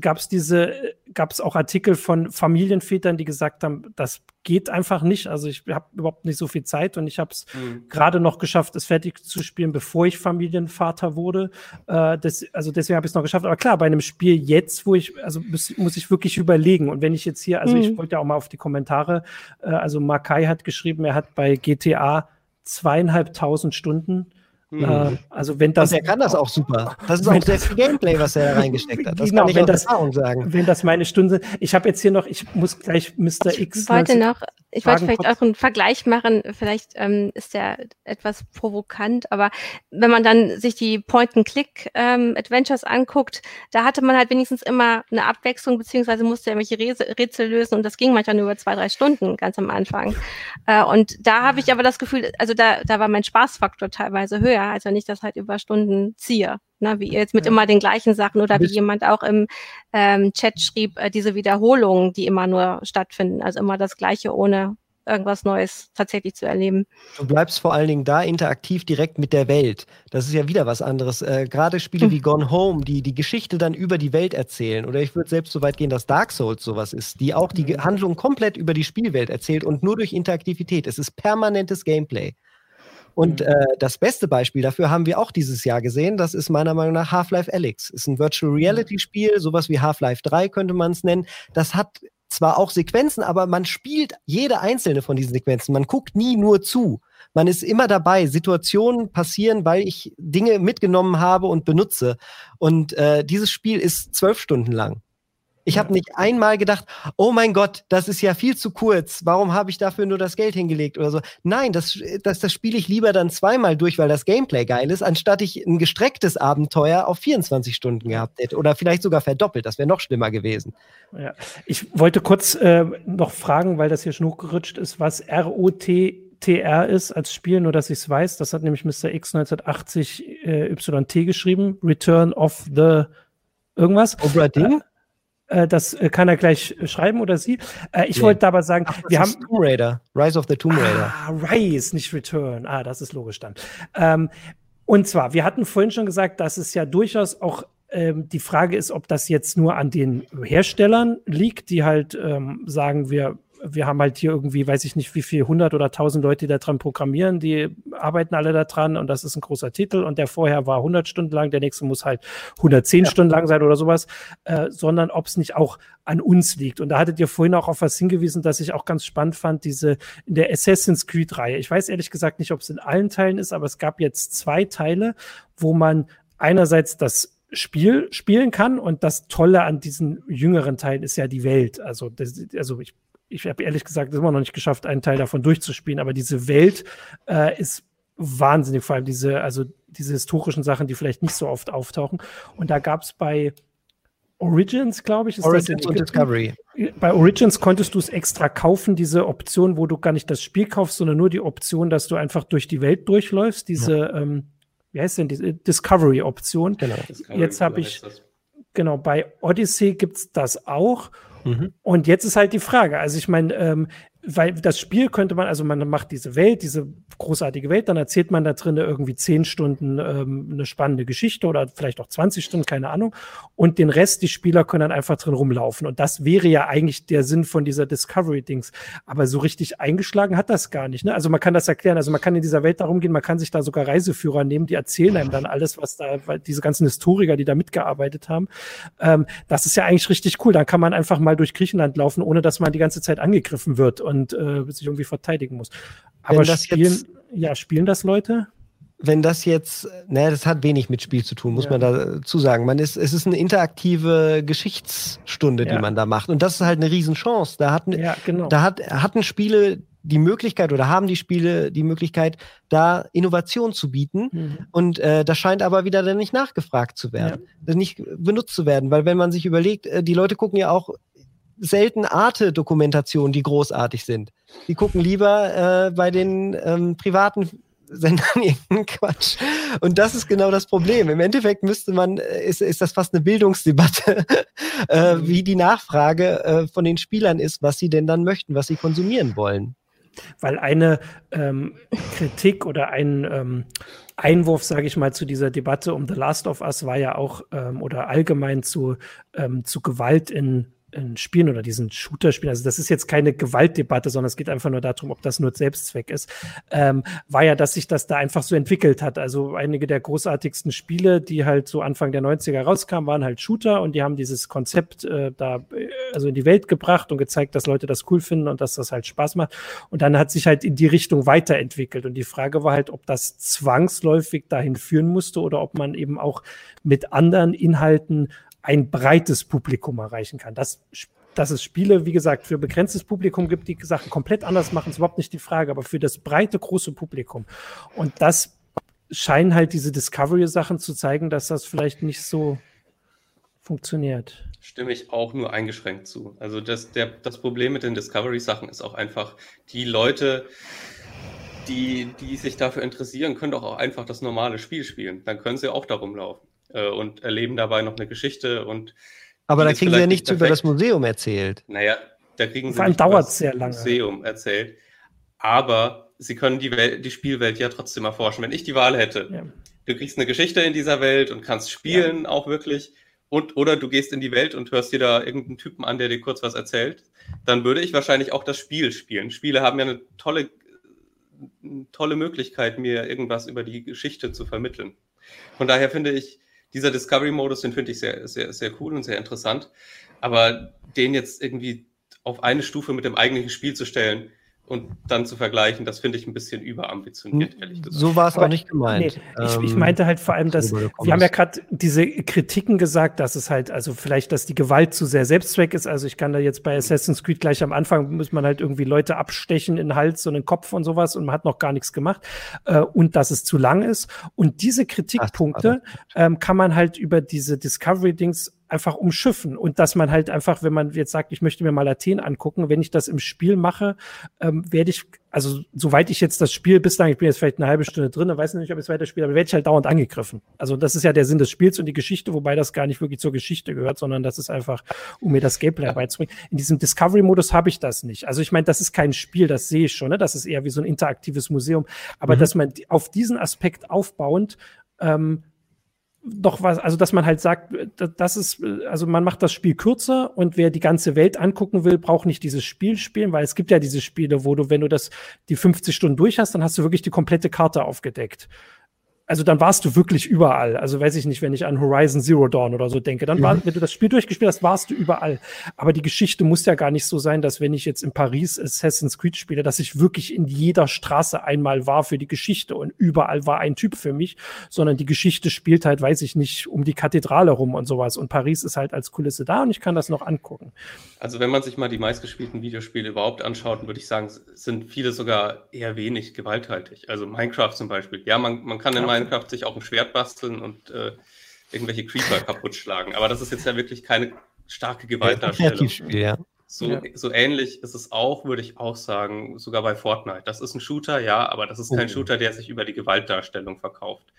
gab es diese, gab es auch Artikel von Familienvätern, die gesagt haben, das geht einfach nicht. Also ich habe überhaupt nicht so viel Zeit und ich habe es mhm. gerade noch geschafft, es fertig zu spielen, bevor ich Familienvater wurde. Äh, das, also deswegen habe ich es noch geschafft. Aber klar, bei einem Spiel jetzt, wo ich, also muss, muss ich wirklich überlegen. Und wenn ich jetzt hier, also mhm. ich wollte ja auch mal auf die Kommentare, äh, also Makai hat geschrieben, er hat bei GTA zweieinhalbtausend Stunden Mhm. Äh, also wenn das. Und er kann das auch super. Das ist auch sehr viel Gameplay, was er da reingesteckt hat. Das genau, kann ich wenn das, Erfahrung sagen. Wenn das meine Stunde. Ich habe jetzt hier noch, ich muss gleich Mr. X. Ich wollte noch, ich wollte vielleicht auch einen Vergleich machen. Vielleicht ähm, ist der etwas provokant, aber wenn man dann sich die Point-and-Click-Adventures ähm, anguckt, da hatte man halt wenigstens immer eine Abwechslung, beziehungsweise musste irgendwelche Rätsel lösen und das ging manchmal nur über zwei, drei Stunden ganz am Anfang. Äh, und da habe ich aber das Gefühl, also da, da war mein Spaßfaktor teilweise höher ja, also nicht das halt über Stunden ziehe, ne, wie ihr jetzt mit ja. immer den gleichen Sachen oder wie jemand auch im ähm, Chat schrieb, äh, diese Wiederholungen, die immer nur stattfinden, also immer das Gleiche ohne irgendwas Neues tatsächlich zu erleben. Du bleibst vor allen Dingen da interaktiv direkt mit der Welt. Das ist ja wieder was anderes. Äh, Gerade Spiele wie Gone Home, die die Geschichte dann über die Welt erzählen. Oder ich würde selbst so weit gehen, dass Dark Souls sowas ist, die auch die mhm. Handlung komplett über die Spielwelt erzählt und nur durch Interaktivität. Es ist permanentes Gameplay. Und mhm. äh, das beste Beispiel dafür haben wir auch dieses Jahr gesehen. Das ist meiner Meinung nach Half-Life Alyx. Ist ein Virtual Reality Spiel, sowas wie Half-Life 3 könnte man es nennen. Das hat zwar auch Sequenzen, aber man spielt jede einzelne von diesen Sequenzen. Man guckt nie nur zu. Man ist immer dabei. Situationen passieren, weil ich Dinge mitgenommen habe und benutze. Und äh, dieses Spiel ist zwölf Stunden lang. Ich habe nicht einmal gedacht, oh mein Gott, das ist ja viel zu kurz. Warum habe ich dafür nur das Geld hingelegt oder so? Nein, das, das, das spiele ich lieber dann zweimal durch, weil das Gameplay geil ist, anstatt ich ein gestrecktes Abenteuer auf 24 Stunden gehabt hätte. Oder vielleicht sogar verdoppelt. Das wäre noch schlimmer gewesen. Ja. Ich wollte kurz äh, noch fragen, weil das hier schon hochgerutscht ist, was ROT TR ist als Spiel, nur dass ich es weiß. Das hat nämlich Mr. X 1980 äh, YT geschrieben. Return of the irgendwas. Obra Ding? Äh, äh, das äh, kann er gleich schreiben oder sie. Äh, ich nee. wollte aber sagen, Ach, wir haben. Tomb Raider. Rise of the Tomb Raider. Ah, Rise, nicht Return. Ah, das ist logisch dann. Ähm, und zwar, wir hatten vorhin schon gesagt, dass es ja durchaus auch ähm, die Frage ist, ob das jetzt nur an den Herstellern liegt, die halt ähm, sagen, wir wir haben halt hier irgendwie, weiß ich nicht, wie viel, 100 oder 1000 Leute, die da dran programmieren, die arbeiten alle da dran und das ist ein großer Titel und der vorher war 100 Stunden lang, der nächste muss halt 110 ja. Stunden lang sein oder sowas, äh, sondern ob es nicht auch an uns liegt. Und da hattet ihr vorhin auch auf was hingewiesen, das ich auch ganz spannend fand, diese in der Assassin's Creed-Reihe. Ich weiß ehrlich gesagt nicht, ob es in allen Teilen ist, aber es gab jetzt zwei Teile, wo man einerseits das Spiel spielen kann. Und das Tolle an diesen jüngeren Teilen ist ja die Welt. Also, das, also ich ich habe ehrlich gesagt immer noch nicht geschafft, einen Teil davon durchzuspielen, aber diese Welt äh, ist wahnsinnig, vor allem diese, also diese historischen Sachen, die vielleicht nicht so oft auftauchen. Und da gab es bei Origins, glaube ich, ist Origins und Discovery. Bei Origins konntest du es extra kaufen, diese Option, wo du gar nicht das Spiel kaufst, sondern nur die Option, dass du einfach durch die Welt durchläufst. Diese, ja. ähm, wie heißt denn die Discovery-Option? Genau. Discovery, Jetzt habe ich, genau, bei Odyssey gibt es das auch. Mhm. Und jetzt ist halt die Frage, also ich meine, ähm, weil das Spiel könnte man, also man macht diese Welt, diese großartige Welt, dann erzählt man da drin irgendwie zehn Stunden ähm, eine spannende Geschichte oder vielleicht auch 20 Stunden, keine Ahnung. Und den Rest, die Spieler können dann einfach drin rumlaufen. Und das wäre ja eigentlich der Sinn von dieser Discovery-Dings. Aber so richtig eingeschlagen hat das gar nicht. Ne? Also man kann das erklären, also man kann in dieser Welt darum gehen, man kann sich da sogar Reiseführer nehmen, die erzählen einem dann alles, was da, weil diese ganzen Historiker, die da mitgearbeitet haben. Ähm, das ist ja eigentlich richtig cool. Dann kann man einfach mal durch Griechenland laufen, ohne dass man die ganze Zeit angegriffen wird. Und und äh, sich irgendwie verteidigen muss. Aber spielen, jetzt, ja, spielen das Leute? Wenn das jetzt, naja, das hat wenig mit Spiel zu tun, muss ja. man dazu sagen. Man ist, es ist eine interaktive Geschichtsstunde, ja. die man da macht. Und das ist halt eine Riesenchance. Da hatten, ja, genau. da hat, hatten Spiele die Möglichkeit oder haben die Spiele die Möglichkeit, da Innovation zu bieten. Mhm. Und äh, das scheint aber wieder dann nicht nachgefragt zu werden, ja. nicht benutzt zu werden. Weil wenn man sich überlegt, äh, die Leute gucken ja auch selten Arte-Dokumentationen, die großartig sind. Die gucken lieber äh, bei den ähm, privaten Sendern irgendeinen Quatsch. Und das ist genau das Problem. Im Endeffekt müsste man, äh, ist, ist das fast eine Bildungsdebatte, äh, mhm. wie die Nachfrage äh, von den Spielern ist, was sie denn dann möchten, was sie konsumieren wollen. Weil eine ähm, Kritik oder ein ähm, Einwurf, sage ich mal, zu dieser Debatte um The Last of Us war ja auch, ähm, oder allgemein zu, ähm, zu Gewalt in in Spielen oder diesen Shooter-Spielen, also das ist jetzt keine Gewaltdebatte, sondern es geht einfach nur darum, ob das nur Selbstzweck ist, ähm, war ja, dass sich das da einfach so entwickelt hat. Also einige der großartigsten Spiele, die halt so Anfang der 90er rauskamen, waren halt Shooter und die haben dieses Konzept äh, da äh, also in die Welt gebracht und gezeigt, dass Leute das cool finden und dass das halt Spaß macht. Und dann hat sich halt in die Richtung weiterentwickelt. Und die Frage war halt, ob das zwangsläufig dahin führen musste oder ob man eben auch mit anderen Inhalten ein breites Publikum erreichen kann. Das, dass es Spiele, wie gesagt, für begrenztes Publikum gibt, die Sachen komplett anders machen, ist überhaupt nicht die Frage, aber für das breite, große Publikum. Und das scheinen halt diese Discovery-Sachen zu zeigen, dass das vielleicht nicht so funktioniert. Stimme ich auch nur eingeschränkt zu. Also das, der, das Problem mit den Discovery-Sachen ist auch einfach, die Leute, die, die sich dafür interessieren, können doch auch einfach das normale Spiel spielen. Dann können sie auch darum laufen äh, und erleben dabei noch eine Geschichte. Und Aber da kriegen sie ja nichts über das Museum erzählt. Naja, da kriegen sie Vor allem dauert es sehr lange. Museum erzählt. aber sie können die, Welt, die Spielwelt ja trotzdem erforschen. Wenn ich die Wahl hätte, ja. du kriegst eine Geschichte in dieser Welt und kannst spielen ja. auch wirklich, und oder du gehst in die Welt und hörst dir da irgendeinen Typen an, der dir kurz was erzählt, dann würde ich wahrscheinlich auch das Spiel spielen. Spiele haben ja eine tolle, eine tolle Möglichkeit, mir irgendwas über die Geschichte zu vermitteln. Von daher finde ich, dieser Discovery-Modus, den finde ich sehr, sehr, sehr cool und sehr interessant. Aber den jetzt irgendwie auf eine Stufe mit dem eigentlichen Spiel zu stellen, und dann zu vergleichen, das finde ich ein bisschen überambitioniert, ehrlich gesagt. So war es auch nicht gemeint. Nee, ich, ich, meinte halt vor allem, dass wir haben ja gerade diese Kritiken gesagt, dass es halt, also vielleicht, dass die Gewalt zu sehr Selbstzweck ist. Also ich kann da jetzt bei Assassin's Creed gleich am Anfang muss man halt irgendwie Leute abstechen in den Hals und den Kopf und sowas und man hat noch gar nichts gemacht äh, und dass es zu lang ist. Und diese Kritikpunkte ähm, kann man halt über diese Discovery-Dings einfach umschiffen und dass man halt einfach, wenn man jetzt sagt, ich möchte mir mal Athen angucken, wenn ich das im Spiel mache, ähm, werde ich, also soweit ich jetzt das Spiel bis dahin, ich bin jetzt vielleicht eine halbe Stunde drin, weiß nicht, ob ich es weiterspiele, aber werde ich halt dauernd angegriffen. Also das ist ja der Sinn des Spiels und die Geschichte, wobei das gar nicht wirklich zur Geschichte gehört, sondern das ist einfach, um mir das Gameplay beizubringen. In diesem Discovery-Modus habe ich das nicht. Also ich meine, das ist kein Spiel, das sehe ich schon, ne? das ist eher wie so ein interaktives Museum, aber mhm. dass man auf diesen Aspekt aufbauend ähm, doch was, also dass man halt sagt, das ist, also man macht das Spiel kürzer und wer die ganze Welt angucken will, braucht nicht dieses Spiel spielen, weil es gibt ja diese Spiele, wo du, wenn du das die 50 Stunden durch hast, dann hast du wirklich die komplette Karte aufgedeckt also dann warst du wirklich überall. Also weiß ich nicht, wenn ich an Horizon Zero Dawn oder so denke, dann war, wenn du das Spiel durchgespielt hast, warst du überall. Aber die Geschichte muss ja gar nicht so sein, dass wenn ich jetzt in Paris Assassin's Creed spiele, dass ich wirklich in jeder Straße einmal war für die Geschichte und überall war ein Typ für mich, sondern die Geschichte spielt halt, weiß ich nicht, um die Kathedrale rum und sowas. Und Paris ist halt als Kulisse da und ich kann das noch angucken. Also wenn man sich mal die meistgespielten Videospiele überhaupt anschaut, würde ich sagen, sind viele sogar eher wenig gewalthaltig. Also Minecraft zum Beispiel. Ja, man, man kann in ja. Minecraft sich auch ein Schwert basteln und äh, irgendwelche Creeper kaputt schlagen. Aber das ist jetzt ja wirklich keine starke Gewaltdarstellung. Ja. So, ja. so ähnlich ist es auch, würde ich auch sagen, sogar bei Fortnite. Das ist ein Shooter, ja, aber das ist kein oh. Shooter, der sich über die Gewaltdarstellung verkauft.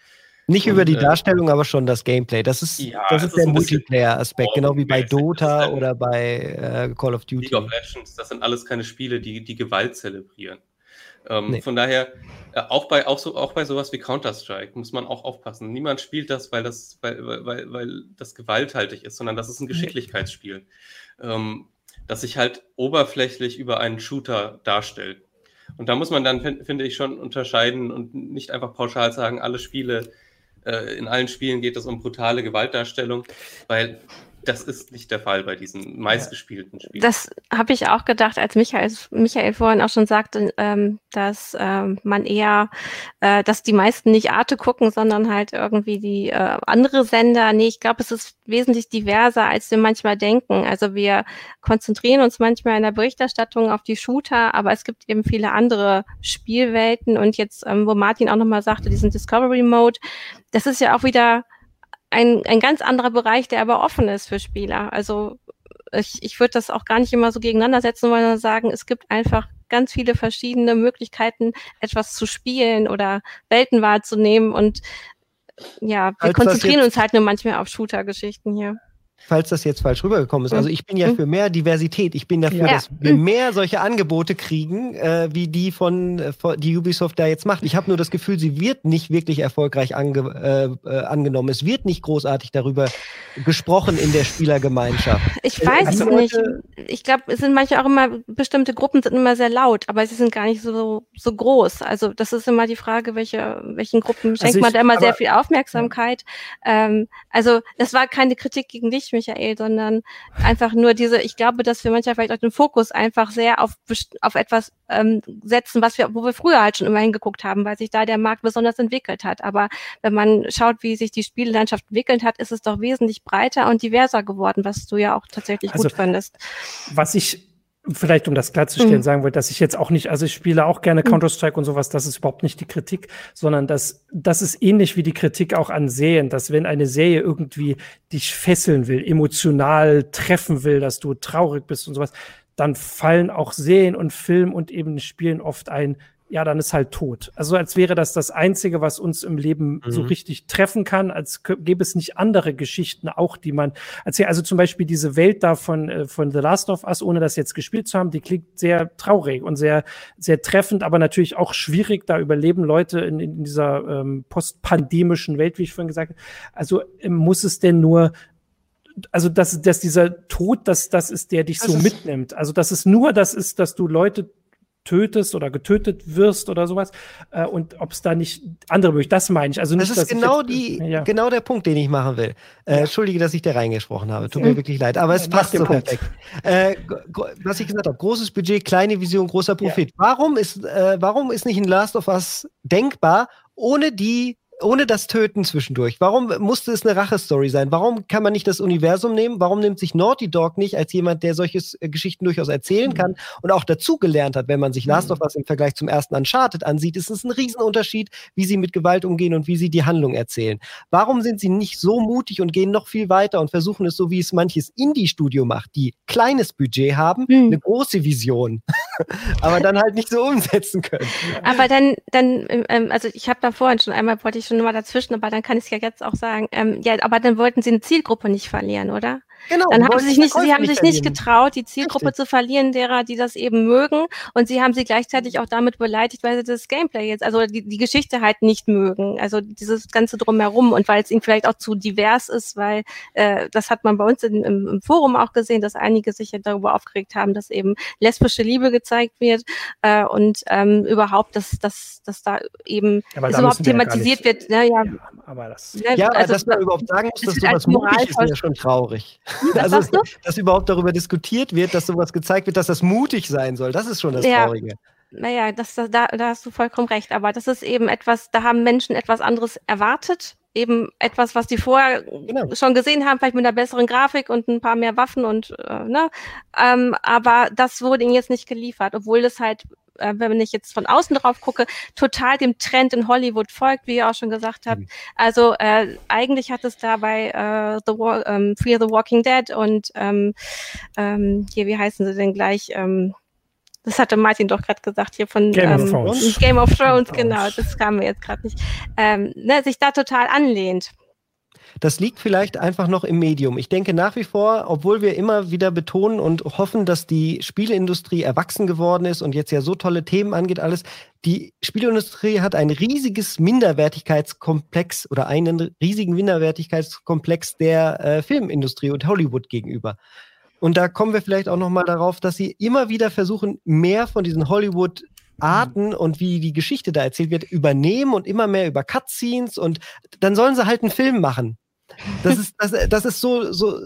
Nicht und, über die äh, Darstellung, aber schon das Gameplay. Das ist, ja, das ist der Multiplayer-Aspekt, genau wie bei Dota oder bei äh, Call of Duty. League of Legends, das sind alles keine Spiele, die die Gewalt zelebrieren. Ähm, nee. Von daher, äh, auch, bei, auch, so, auch bei sowas wie Counter-Strike muss man auch aufpassen. Niemand spielt das, weil das, weil, weil, weil das gewalthaltig ist, sondern das ist ein Geschicklichkeitsspiel, ähm, das sich halt oberflächlich über einen Shooter darstellt. Und da muss man dann, finde ich, schon unterscheiden und nicht einfach pauschal sagen, alle Spiele, äh, in allen Spielen geht es um brutale Gewaltdarstellung, weil das ist nicht der Fall bei diesen meistgespielten Spielen. Das habe ich auch gedacht, als Michael, Michael vorhin auch schon sagte, ähm, dass ähm, man eher, äh, dass die meisten nicht Arte gucken, sondern halt irgendwie die äh, andere Sender. Nee, ich glaube, es ist wesentlich diverser, als wir manchmal denken. Also wir konzentrieren uns manchmal in der Berichterstattung auf die Shooter, aber es gibt eben viele andere Spielwelten. Und jetzt, ähm, wo Martin auch nochmal sagte, diesen Discovery Mode, das ist ja auch wieder ein, ein ganz anderer Bereich, der aber offen ist für Spieler. Also ich, ich würde das auch gar nicht immer so gegeneinander setzen, sondern sagen, es gibt einfach ganz viele verschiedene Möglichkeiten, etwas zu spielen oder Welten wahrzunehmen. Und ja, wir Als konzentrieren uns halt nur manchmal auf Shooter-Geschichten hier falls das jetzt falsch rübergekommen ist. Also ich bin ja mhm. für mehr Diversität. Ich bin dafür, ja. dass wir mehr solche Angebote kriegen, äh, wie die von, äh, von, die Ubisoft da jetzt macht. Ich habe nur das Gefühl, sie wird nicht wirklich erfolgreich ange, äh, äh, angenommen. Es wird nicht großartig darüber gesprochen in der Spielergemeinschaft. Ich weiß es nicht. Ich glaube, es sind manche auch immer bestimmte Gruppen sind immer sehr laut, aber sie sind gar nicht so so groß. Also das ist immer die Frage, welche welchen Gruppen also schenkt also ich, man da immer sehr viel Aufmerksamkeit. Ja. Ähm, also das war keine Kritik gegen dich Michael, sondern einfach nur diese, ich glaube, dass wir manchmal vielleicht auch den Fokus einfach sehr auf, auf etwas ähm, setzen, was wir, wo wir früher halt schon immer hingeguckt haben, weil sich da der Markt besonders entwickelt hat. Aber wenn man schaut, wie sich die Spiellandschaft entwickelt hat, ist es doch wesentlich breiter und diverser geworden, was du ja auch tatsächlich also, gut findest. Was ich vielleicht um das klarzustellen, mhm. sagen wollte, dass ich jetzt auch nicht, also ich spiele auch gerne mhm. Counter-Strike und sowas, das ist überhaupt nicht die Kritik, sondern das, das ist ähnlich wie die Kritik auch an Serien, dass wenn eine Serie irgendwie dich fesseln will, emotional treffen will, dass du traurig bist und sowas, dann fallen auch Serien und Film und eben Spielen oft ein ja, dann ist halt tot. Also als wäre das das Einzige, was uns im Leben mhm. so richtig treffen kann, als gäbe es nicht andere Geschichten auch, die man erzählt. Also zum Beispiel diese Welt da von, äh, von The Last of Us, ohne das jetzt gespielt zu haben, die klingt sehr traurig und sehr, sehr treffend, aber natürlich auch schwierig. Da überleben Leute in, in dieser ähm, postpandemischen Welt, wie ich vorhin gesagt habe. Also äh, muss es denn nur also dass, dass dieser Tod, das, das ist, der dich so mitnimmt. Also dass es nur das ist, dass du Leute tötest oder getötet wirst oder sowas äh, und ob es da nicht andere Möglichkeiten, das meine ich. Also nicht, das ist genau jetzt, die, ja. genau der Punkt, den ich machen will. Äh, ja. Entschuldige, dass ich da reingesprochen habe. Tut mir wirklich leid, aber es passt so perfekt. Äh, was ich gesagt habe, großes Budget, kleine Vision, großer Profit. Ja. Warum ist, äh, warum ist nicht ein Last of Us denkbar, ohne die ohne das Töten zwischendurch. Warum musste es eine Rache-Story sein? Warum kann man nicht das Universum nehmen? Warum nimmt sich Naughty Dog nicht als jemand, der solche äh, Geschichten durchaus erzählen mhm. kann und auch dazugelernt hat, wenn man sich Last mhm. of Us im Vergleich zum ersten Uncharted ansieht, ist es ein Riesenunterschied, wie sie mit Gewalt umgehen und wie sie die Handlung erzählen. Warum sind sie nicht so mutig und gehen noch viel weiter und versuchen es so, wie es manches Indie-Studio macht, die kleines Budget haben, mhm. eine große Vision, aber dann halt nicht so umsetzen können. Aber dann, dann, ähm, also ich habe da vorhin schon einmal, wollte ich schon mal dazwischen, aber dann kann ich es ja jetzt auch sagen. Ähm, ja, aber dann wollten sie eine Zielgruppe nicht verlieren, oder? Genau. Dann haben sie sich nicht, sie haben sich nicht getraut, die Zielgruppe Richtig. zu verlieren, derer, die das eben mögen. Und sie haben sie gleichzeitig auch damit beleidigt, weil sie das Gameplay jetzt, also die, die Geschichte halt nicht mögen. Also dieses ganze drumherum und weil es ihnen vielleicht auch zu divers ist, weil äh, das hat man bei uns in, im, im Forum auch gesehen, dass einige sich ja darüber aufgeregt haben, dass eben lesbische Liebe gezeigt wird äh, und ähm, überhaupt, dass, dass, dass da eben ja, da überhaupt thematisiert ja wird. Ne, ja, ja, aber das, ne, ja, also, dass man überhaupt sagen muss, dass sowas mutig ist, ist ja schon traurig. Also, dass überhaupt darüber diskutiert wird, dass sowas gezeigt wird, dass das mutig sein soll. Das ist schon das ja. Traurige. Naja, das, da, da hast du vollkommen recht. Aber das ist eben etwas, da haben Menschen etwas anderes erwartet. Eben etwas, was die vorher genau. schon gesehen haben, vielleicht mit einer besseren Grafik und ein paar mehr Waffen und äh, ne. Ähm, aber das wurde ihnen jetzt nicht geliefert, obwohl das halt äh, wenn ich jetzt von außen drauf gucke, total dem Trend in Hollywood folgt, wie ihr auch schon gesagt habt. Mhm. Also äh, eigentlich hat es dabei äh, The War, ähm, Fear the Walking Dead und ähm, ähm, hier, wie heißen sie denn gleich? Ähm, das hatte Martin doch gerade gesagt hier von Game, ähm, of Thrones. Game of Thrones, genau, das kam mir jetzt gerade nicht. Ähm, ne, sich da total anlehnt. Das liegt vielleicht einfach noch im Medium. Ich denke nach wie vor, obwohl wir immer wieder betonen und hoffen, dass die Spieleindustrie erwachsen geworden ist und jetzt ja so tolle Themen angeht, alles, die Spieleindustrie hat ein riesiges Minderwertigkeitskomplex oder einen riesigen Minderwertigkeitskomplex der äh, Filmindustrie und Hollywood gegenüber. Und da kommen wir vielleicht auch noch mal darauf, dass sie immer wieder versuchen, mehr von diesen Hollywood Arten und wie die Geschichte da erzählt wird, übernehmen und immer mehr über Cutscenes und dann sollen sie halt einen Film machen. Das ist, das, das ist so, so,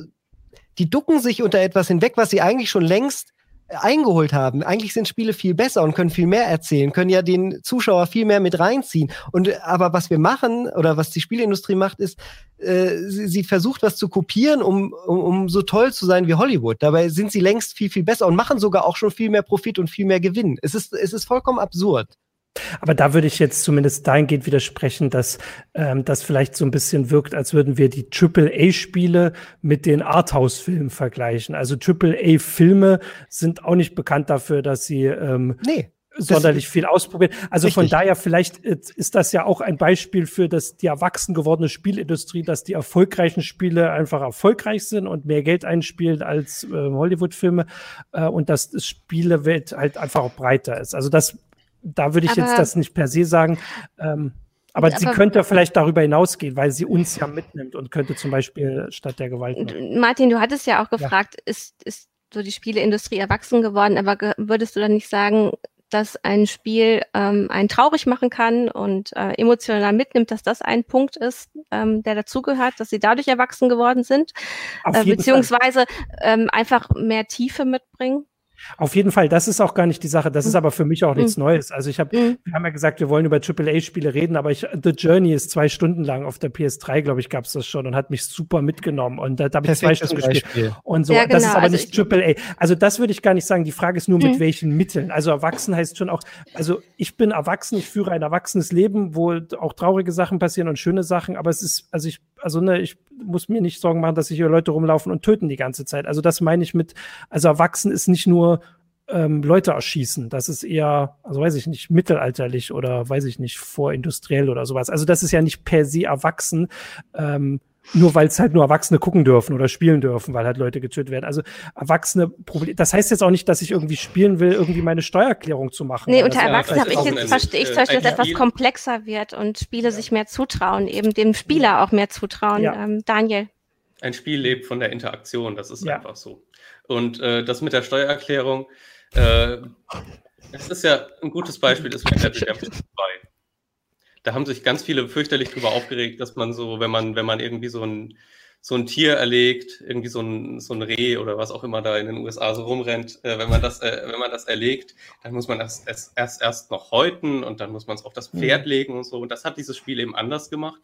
die ducken sich unter etwas hinweg, was sie eigentlich schon längst eingeholt haben. Eigentlich sind Spiele viel besser und können viel mehr erzählen, können ja den Zuschauer viel mehr mit reinziehen. Und aber was wir machen oder was die Spieleindustrie macht, ist, äh, sie, sie, versucht was zu kopieren, um, um, um so toll zu sein wie Hollywood. Dabei sind sie längst viel, viel besser und machen sogar auch schon viel mehr Profit und viel mehr Gewinn. Es ist, es ist vollkommen absurd. Aber da würde ich jetzt zumindest dahingehend widersprechen, dass ähm, das vielleicht so ein bisschen wirkt, als würden wir die AAA-Spiele mit den Arthouse-Filmen vergleichen. Also AAA-Filme sind auch nicht bekannt dafür, dass sie ähm, nee sonderlich viel ausprobieren. Also Richtig. von daher vielleicht ist das ja auch ein Beispiel für das, die erwachsen gewordene Spielindustrie, dass die erfolgreichen Spiele einfach erfolgreich sind und mehr Geld einspielen als äh, Hollywood-Filme äh, und dass das Spielewelt halt einfach auch breiter ist. Also das da würde ich aber, jetzt das nicht per se sagen. Ähm, aber, aber sie könnte vielleicht darüber hinausgehen, weil sie uns ja mitnimmt und könnte zum Beispiel statt der Gewalt. Machen. Martin, du hattest ja auch gefragt, ja. ist, ist so die Spieleindustrie erwachsen geworden, aber würdest du dann nicht sagen, dass ein Spiel ähm, einen traurig machen kann und äh, emotional mitnimmt, dass das ein Punkt ist, ähm, der dazugehört, dass sie dadurch erwachsen geworden sind, äh, beziehungsweise ähm, einfach mehr Tiefe mitbringen? Auf jeden Fall, das ist auch gar nicht die Sache. Das ist mhm. aber für mich auch nichts mhm. Neues. Also ich habe, mhm. wir haben ja gesagt, wir wollen über AAA-Spiele reden, aber ich, The Journey ist zwei Stunden lang auf der PS3, glaube ich, gab es das schon und hat mich super mitgenommen. Und da, da habe ich zwei Stunden gespielt. Und so, ja, genau. das ist genau. aber also nicht AAA. Also das würde ich gar nicht sagen. Die Frage ist nur, mit mhm. welchen Mitteln. Also erwachsen heißt schon auch, also ich bin erwachsen, ich führe ein erwachsenes Leben, wo auch traurige Sachen passieren und schöne Sachen, aber es ist, also ich, also ne, ich muss mir nicht Sorgen machen, dass sich hier Leute rumlaufen und töten die ganze Zeit. Also das meine ich mit, also erwachsen ist nicht nur ähm, Leute erschießen. Das ist eher, also weiß ich nicht, mittelalterlich oder weiß ich nicht, vorindustriell oder sowas. Also das ist ja nicht per se erwachsen. Ähm, nur weil es halt nur Erwachsene gucken dürfen oder spielen dürfen, weil halt Leute getötet werden. Also Erwachsene Problem. Das heißt jetzt auch nicht, dass ich irgendwie spielen will, irgendwie meine Steuererklärung zu machen. Nee, unter Erwachsenen habe ich jetzt verstehe ich, dass es etwas komplexer wird und Spiele ja. sich mehr zutrauen, eben dem Spieler auch mehr zutrauen. Ja. Ähm, Daniel. Ein Spiel lebt von der Interaktion, das ist ja. einfach so. Und äh, das mit der Steuererklärung, äh, es ist ja ein gutes Beispiel, ist Red Dead Redemption 2 da haben sich ganz viele fürchterlich drüber aufgeregt, dass man so, wenn man, wenn man irgendwie so ein, so ein Tier erlegt, irgendwie so ein, so ein Reh oder was auch immer da in den USA so rumrennt, äh, wenn man das, äh, wenn man das erlegt, dann muss man das erst, erst, erst noch häuten und dann muss man es auf das Pferd mhm. legen und so. Und das hat dieses Spiel eben anders gemacht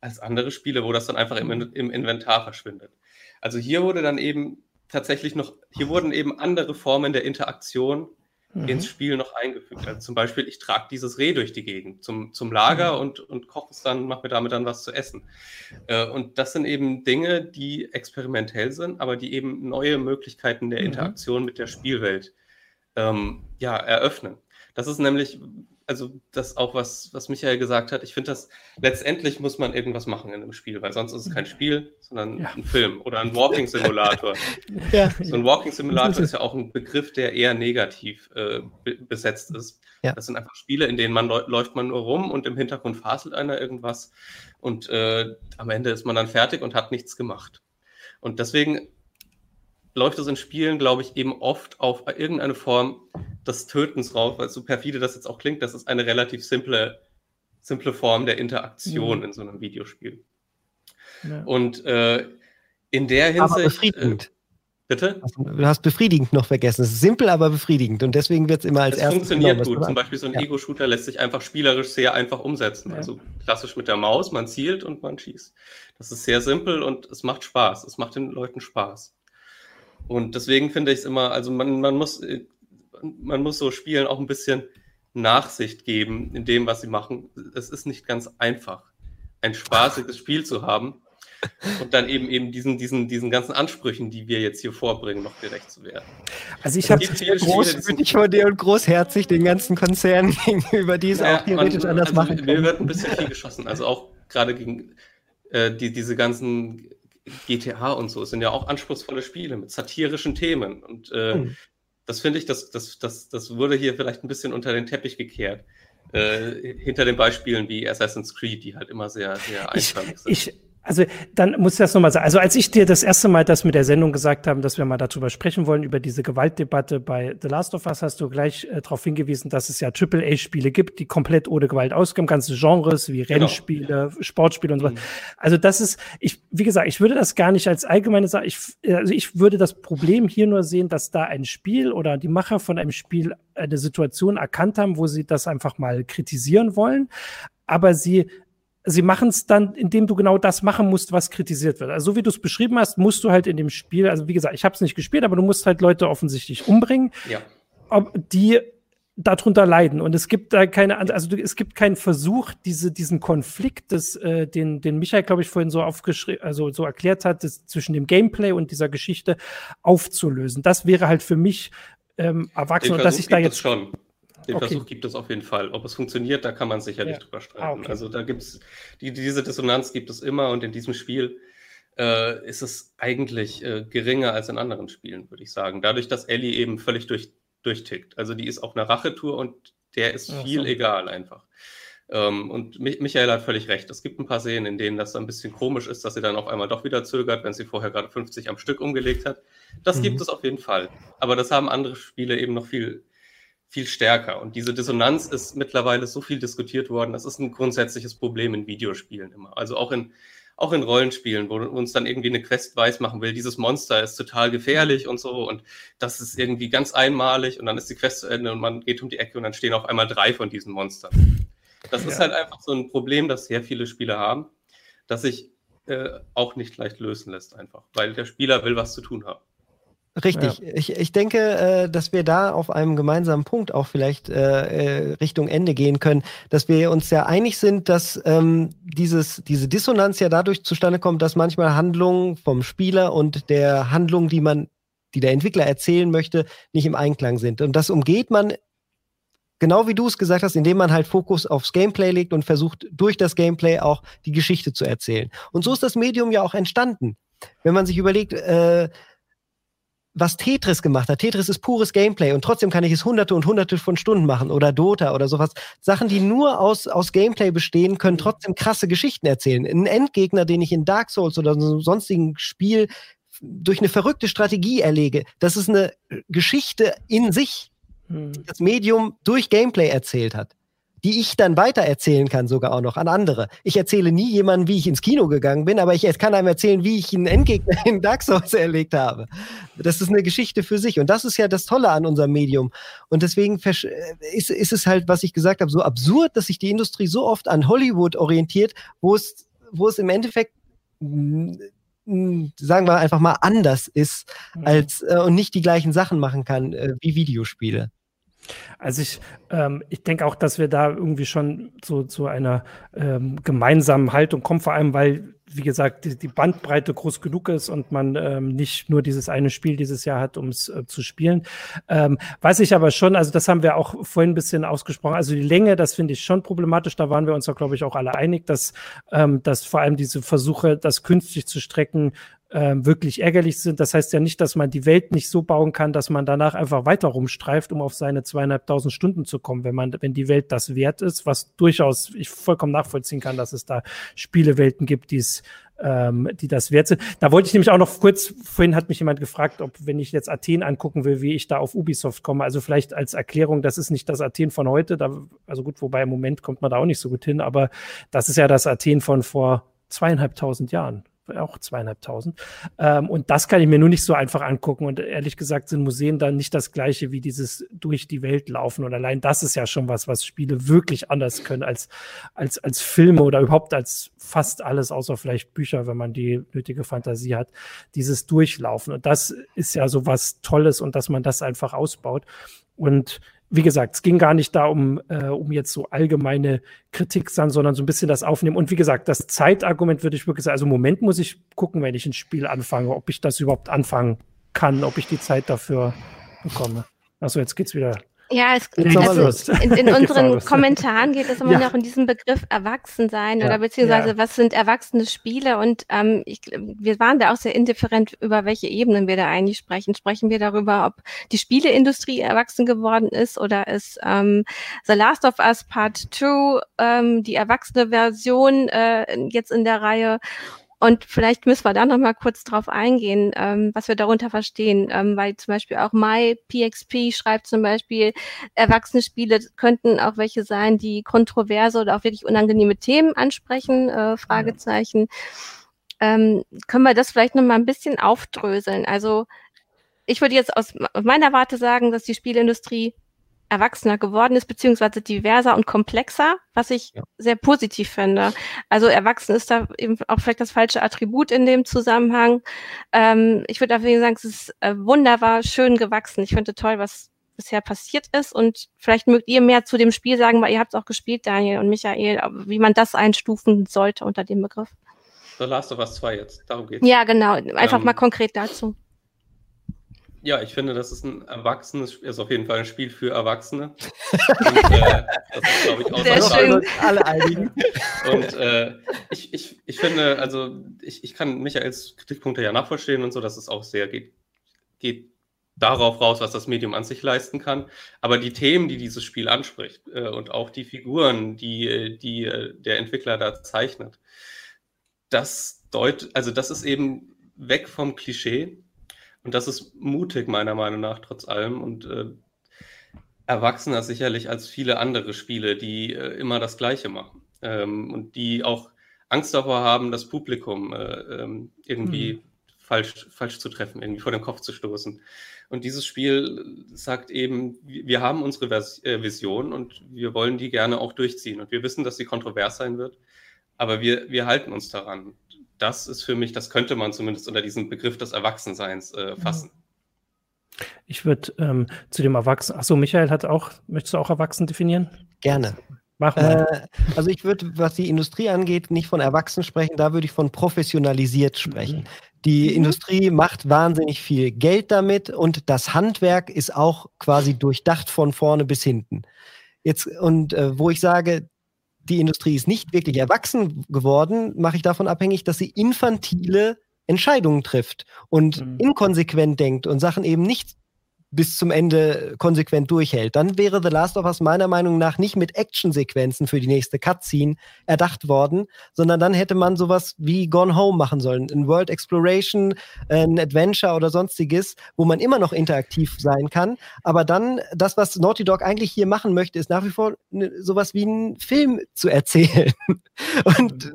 als andere Spiele, wo das dann einfach im, im Inventar verschwindet. Also hier wurde dann eben tatsächlich noch, hier wurden eben andere Formen der Interaktion mhm. ins Spiel noch eingefügt. Also zum Beispiel, ich trage dieses Reh durch die Gegend zum, zum Lager mhm. und, und koche es dann, mache mir damit dann was zu essen. Äh, und das sind eben Dinge, die experimentell sind, aber die eben neue Möglichkeiten der mhm. Interaktion mit der Spielwelt ähm, ja, eröffnen. Das ist nämlich, also das auch, was, was Michael gesagt hat, ich finde das, letztendlich muss man irgendwas machen in einem Spiel, weil sonst ist es kein Spiel, sondern ja. ein Film oder ein Walking Simulator. ja. So ein Walking Simulator ist ja auch ein Begriff, der eher negativ äh, besetzt ist. Ja. Das sind einfach Spiele, in denen man läuft man nur rum und im Hintergrund faselt einer irgendwas und äh, am Ende ist man dann fertig und hat nichts gemacht. Und deswegen läuft es in Spielen, glaube ich, eben oft auf irgendeine Form des Tötens rauf, weil so perfide das jetzt auch klingt, das ist eine relativ simple, simple Form der Interaktion mhm. in so einem Videospiel. Ja. Und äh, in der Hinsicht. Aber befriedigend. Äh, bitte? Du hast befriedigend noch vergessen. Es ist simpel, aber befriedigend. Und deswegen wird es immer als erstes. Es funktioniert genommen, gut. Zum Beispiel so ein ja. Ego-Shooter lässt sich einfach spielerisch sehr einfach umsetzen. Ja. Also klassisch mit der Maus, man zielt und man schießt. Das ist sehr simpel und es macht Spaß. Es macht den Leuten Spaß. Und deswegen finde ich es immer, also man, man, muss, man muss so Spielen auch ein bisschen Nachsicht geben in dem, was sie machen. Es ist nicht ganz einfach, ein spaßiges Spiel zu haben und dann eben eben diesen, diesen, diesen ganzen Ansprüchen, die wir jetzt hier vorbringen, noch gerecht zu werden. Also ich habe großmütig von dir und großherzig den ganzen Konzernen gegenüber, die es naja, auch theoretisch man, anders also machen. Mir wird ein bisschen viel geschossen, also auch gerade gegen äh, die, diese ganzen GTA und so sind ja auch anspruchsvolle Spiele mit satirischen Themen. Und äh, mhm. das finde ich, das, das, das, das wurde hier vielleicht ein bisschen unter den Teppich gekehrt. Äh, hinter den Beispielen wie Assassin's Creed, die halt immer sehr, sehr einfach sind. Ich, also dann muss ich das nochmal sagen. Also als ich dir das erste Mal das mit der Sendung gesagt habe, dass wir mal darüber sprechen wollen, über diese Gewaltdebatte bei The Last of Us, hast du gleich äh, darauf hingewiesen, dass es ja AAA-Spiele gibt, die komplett ohne Gewalt auskommen, ganze Genres wie genau. Rennspiele, genau. Sportspiele und so. Mhm. Also das ist, ich, wie gesagt, ich würde das gar nicht als allgemeine Sache, ich, also ich würde das Problem hier nur sehen, dass da ein Spiel oder die Macher von einem Spiel eine Situation erkannt haben, wo sie das einfach mal kritisieren wollen, aber sie sie machen es dann, indem du genau das machen musst, was kritisiert wird. Also so wie du es beschrieben hast, musst du halt in dem Spiel, also wie gesagt, ich habe es nicht gespielt, aber du musst halt Leute offensichtlich umbringen, ja. ob die darunter leiden. Und es gibt da keine, also es gibt keinen Versuch, diese, diesen Konflikt, des, äh, den, den Michael, glaube ich, vorhin so aufgeschrieben, also so erklärt hat, des, zwischen dem Gameplay und dieser Geschichte aufzulösen. Das wäre halt für mich ähm, erwachsen und dass ich da jetzt schon. Den okay. Versuch gibt es auf jeden Fall. Ob es funktioniert, da kann man sicherlich ja. drüber streiten. Ah, okay. Also da gibt es, die, diese Dissonanz gibt es immer und in diesem Spiel äh, ist es eigentlich äh, geringer als in anderen Spielen, würde ich sagen. Dadurch, dass Ellie eben völlig durch, durchtickt. Also die ist auf einer Rachetour und der ist Ach, viel so. egal einfach. Ähm, und Michael hat völlig recht. Es gibt ein paar Szenen, in denen das ein bisschen komisch ist, dass sie dann auf einmal doch wieder zögert, wenn sie vorher gerade 50 am Stück umgelegt hat. Das mhm. gibt es auf jeden Fall. Aber das haben andere Spiele eben noch viel viel stärker. Und diese Dissonanz ist mittlerweile so viel diskutiert worden. Das ist ein grundsätzliches Problem in Videospielen immer. Also auch in, auch in Rollenspielen, wo uns dann irgendwie eine Quest weiß machen will, dieses Monster ist total gefährlich und so und das ist irgendwie ganz einmalig und dann ist die Quest zu Ende und man geht um die Ecke und dann stehen auf einmal drei von diesen Monstern. Das ja. ist halt einfach so ein Problem, das sehr viele Spieler haben, das sich äh, auch nicht leicht lösen lässt einfach, weil der Spieler will was zu tun haben. Richtig. Ja. Ich, ich denke, äh, dass wir da auf einem gemeinsamen Punkt auch vielleicht äh, äh, Richtung Ende gehen können, dass wir uns ja einig sind, dass ähm, dieses, diese Dissonanz ja dadurch zustande kommt, dass manchmal Handlungen vom Spieler und der Handlung, die man die der Entwickler erzählen möchte, nicht im Einklang sind. Und das umgeht man genau wie du es gesagt hast, indem man halt Fokus aufs Gameplay legt und versucht, durch das Gameplay auch die Geschichte zu erzählen. Und so ist das Medium ja auch entstanden. Wenn man sich überlegt, äh, was Tetris gemacht hat. Tetris ist pures Gameplay und trotzdem kann ich es hunderte und hunderte von Stunden machen oder Dota oder sowas. Sachen, die nur aus, aus Gameplay bestehen, können trotzdem krasse Geschichten erzählen. Ein Endgegner, den ich in Dark Souls oder so einem sonstigen Spiel durch eine verrückte Strategie erlege, das ist eine Geschichte in sich, hm. die das Medium durch Gameplay erzählt hat die ich dann weiter erzählen kann, sogar auch noch an andere. Ich erzähle nie jemandem, wie ich ins Kino gegangen bin, aber ich kann einem erzählen, wie ich einen Endgegner in Dark Souls erlegt habe. Das ist eine Geschichte für sich. Und das ist ja das Tolle an unserem Medium. Und deswegen ist, ist es halt, was ich gesagt habe, so absurd, dass sich die Industrie so oft an Hollywood orientiert, wo es, wo es im Endeffekt sagen wir einfach mal anders ist als äh, und nicht die gleichen Sachen machen kann äh, wie Videospiele. Also ich, ähm, ich denke auch, dass wir da irgendwie schon zu, zu einer ähm, gemeinsamen Haltung kommen, vor allem weil, wie gesagt, die, die Bandbreite groß genug ist und man ähm, nicht nur dieses eine Spiel dieses Jahr hat, um es äh, zu spielen. Ähm, weiß ich aber schon, also das haben wir auch vorhin ein bisschen ausgesprochen, also die Länge, das finde ich schon problematisch, da waren wir uns ja, glaube ich, auch alle einig, dass, ähm, dass vor allem diese Versuche, das künstlich zu strecken, ähm, wirklich ärgerlich sind. Das heißt ja nicht, dass man die Welt nicht so bauen kann, dass man danach einfach weiter rumstreift, um auf seine zweieinhalbtausend Stunden zu kommen, wenn man, wenn die Welt das wert ist, was durchaus ich vollkommen nachvollziehen kann, dass es da Spielewelten gibt, die es ähm, die das wert sind. Da wollte ich nämlich auch noch kurz, vorhin hat mich jemand gefragt, ob, wenn ich jetzt Athen angucken will, wie ich da auf Ubisoft komme. Also vielleicht als Erklärung, das ist nicht das Athen von heute, da, also gut, wobei im Moment kommt man da auch nicht so gut hin, aber das ist ja das Athen von vor zweieinhalbtausend Jahren auch zweieinhalbtausend. Ähm, und das kann ich mir nur nicht so einfach angucken. Und ehrlich gesagt sind Museen dann nicht das gleiche wie dieses durch die Welt laufen. Und allein das ist ja schon was, was Spiele wirklich anders können als, als, als Filme oder überhaupt als fast alles, außer vielleicht Bücher, wenn man die nötige Fantasie hat. Dieses Durchlaufen. Und das ist ja so was Tolles und dass man das einfach ausbaut. Und wie gesagt, es ging gar nicht da um, äh, um jetzt so allgemeine Kritik, sondern so ein bisschen das Aufnehmen. Und wie gesagt, das Zeitargument würde ich wirklich sagen, also im Moment muss ich gucken, wenn ich ein Spiel anfange, ob ich das überhaupt anfangen kann, ob ich die Zeit dafür bekomme. Achso, jetzt geht's wieder ja, es, also in, in unseren Kommentaren geht es immer ja. noch um diesen Begriff Erwachsensein ja. oder beziehungsweise ja. was sind erwachsene Spiele und ähm, ich, wir waren da auch sehr indifferent über welche Ebenen wir da eigentlich sprechen. Sprechen wir darüber, ob die Spieleindustrie erwachsen geworden ist oder ist ähm, The Last of Us Part 2 ähm, die erwachsene Version äh, jetzt in der Reihe und vielleicht müssen wir da noch mal kurz drauf eingehen, ähm, was wir darunter verstehen, ähm, weil zum Beispiel auch MyPXP schreibt zum Beispiel, erwachsene Spiele könnten auch welche sein, die kontroverse oder auch wirklich unangenehme Themen ansprechen, äh, Fragezeichen. Ja. Ähm, können wir das vielleicht noch mal ein bisschen aufdröseln? Also ich würde jetzt aus meiner Warte sagen, dass die Spielindustrie erwachsener geworden ist, beziehungsweise diverser und komplexer, was ich ja. sehr positiv finde. Also erwachsen ist da eben auch vielleicht das falsche Attribut in dem Zusammenhang. Ähm, ich würde auf jeden Fall sagen, es ist äh, wunderbar, schön gewachsen. Ich finde toll, was bisher passiert ist und vielleicht mögt ihr mehr zu dem Spiel sagen, weil ihr habt es auch gespielt, Daniel und Michael, wie man das einstufen sollte unter dem Begriff. The Last of Us 2 jetzt, darum geht's. Ja, genau, einfach ähm, mal konkret dazu. Ja, ich finde, das ist ein erwachsenes, ist auf jeden Fall ein Spiel für Erwachsene. Und, äh, das ist, glaube ich, auch Sehr schön. alle einigen. Und äh, ich, ich, ich finde, also ich, ich kann Michaels Kritikpunkte ja nachvollziehen und so, dass es auch sehr geht, geht darauf raus, was das Medium an sich leisten kann. Aber die Themen, die dieses Spiel anspricht äh, und auch die Figuren, die, die äh, der Entwickler da zeichnet, das deut, also das ist eben weg vom Klischee und das ist mutig, meiner Meinung nach, trotz allem. Und äh, erwachsener sicherlich als viele andere Spiele, die äh, immer das Gleiche machen. Ähm, und die auch Angst davor haben, das Publikum äh, ähm, irgendwie mhm. falsch, falsch zu treffen, irgendwie vor den Kopf zu stoßen. Und dieses Spiel sagt eben, wir haben unsere Vers äh, Vision und wir wollen die gerne auch durchziehen. Und wir wissen, dass sie kontrovers sein wird, aber wir, wir halten uns daran das ist für mich, das könnte man zumindest unter diesem Begriff des Erwachsenseins äh, fassen. Ich würde ähm, zu dem Erwachsenen, achso, Michael hat auch, möchtest du auch Erwachsen definieren? Gerne. Mach mal. Äh, also ich würde, was die Industrie angeht, nicht von Erwachsenen sprechen, da würde ich von professionalisiert sprechen. Mhm. Die mhm. Industrie macht wahnsinnig viel Geld damit und das Handwerk ist auch quasi durchdacht von vorne bis hinten. Jetzt, und äh, wo ich sage, die Industrie ist nicht wirklich erwachsen geworden, mache ich davon abhängig, dass sie infantile Entscheidungen trifft und mhm. inkonsequent denkt und Sachen eben nicht bis zum Ende konsequent durchhält, dann wäre The Last of Us meiner Meinung nach nicht mit Actionsequenzen für die nächste Cutscene erdacht worden, sondern dann hätte man sowas wie Gone Home machen sollen. Ein World Exploration, ein Adventure oder sonstiges, wo man immer noch interaktiv sein kann. Aber dann, das, was Naughty Dog eigentlich hier machen möchte, ist nach wie vor ne, sowas wie einen Film zu erzählen. Und